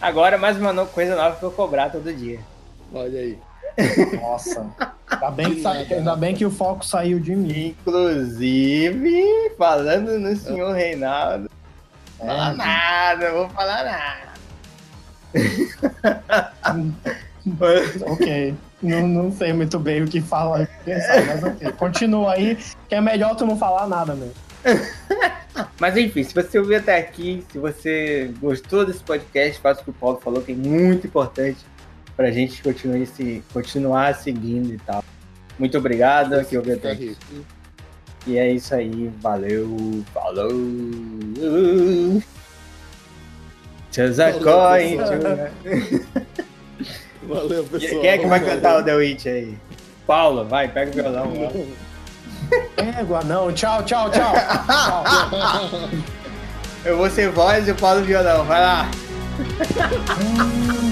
Agora mais uma coisa nova pra eu cobrar todo dia. Olha aí. Nossa. Ainda bem, que, ainda bem que o foco saiu de mim. Inclusive, falando no senhor Reinaldo. É. Falar nada, vou falar nada. ok. Não, não sei muito bem o que fala, pensar, mas ok. Continua aí, que é melhor tu não falar nada mesmo. Mas enfim, se você ouviu até aqui, se você gostou desse podcast, faça o que o Paulo falou, que é muito importante pra gente continuar, se, continuar seguindo e tal. Muito obrigado, aqui o E é isso aí, valeu, falou. Tchazacoin. Valeu, pessoal. Quem é que vai cantar o The Witch aí? Paulo, vai, pega o violão. Égua, não. Tchau, tchau, tchau. tchau. Eu vou ser voz e o Paulo violão. Vai lá.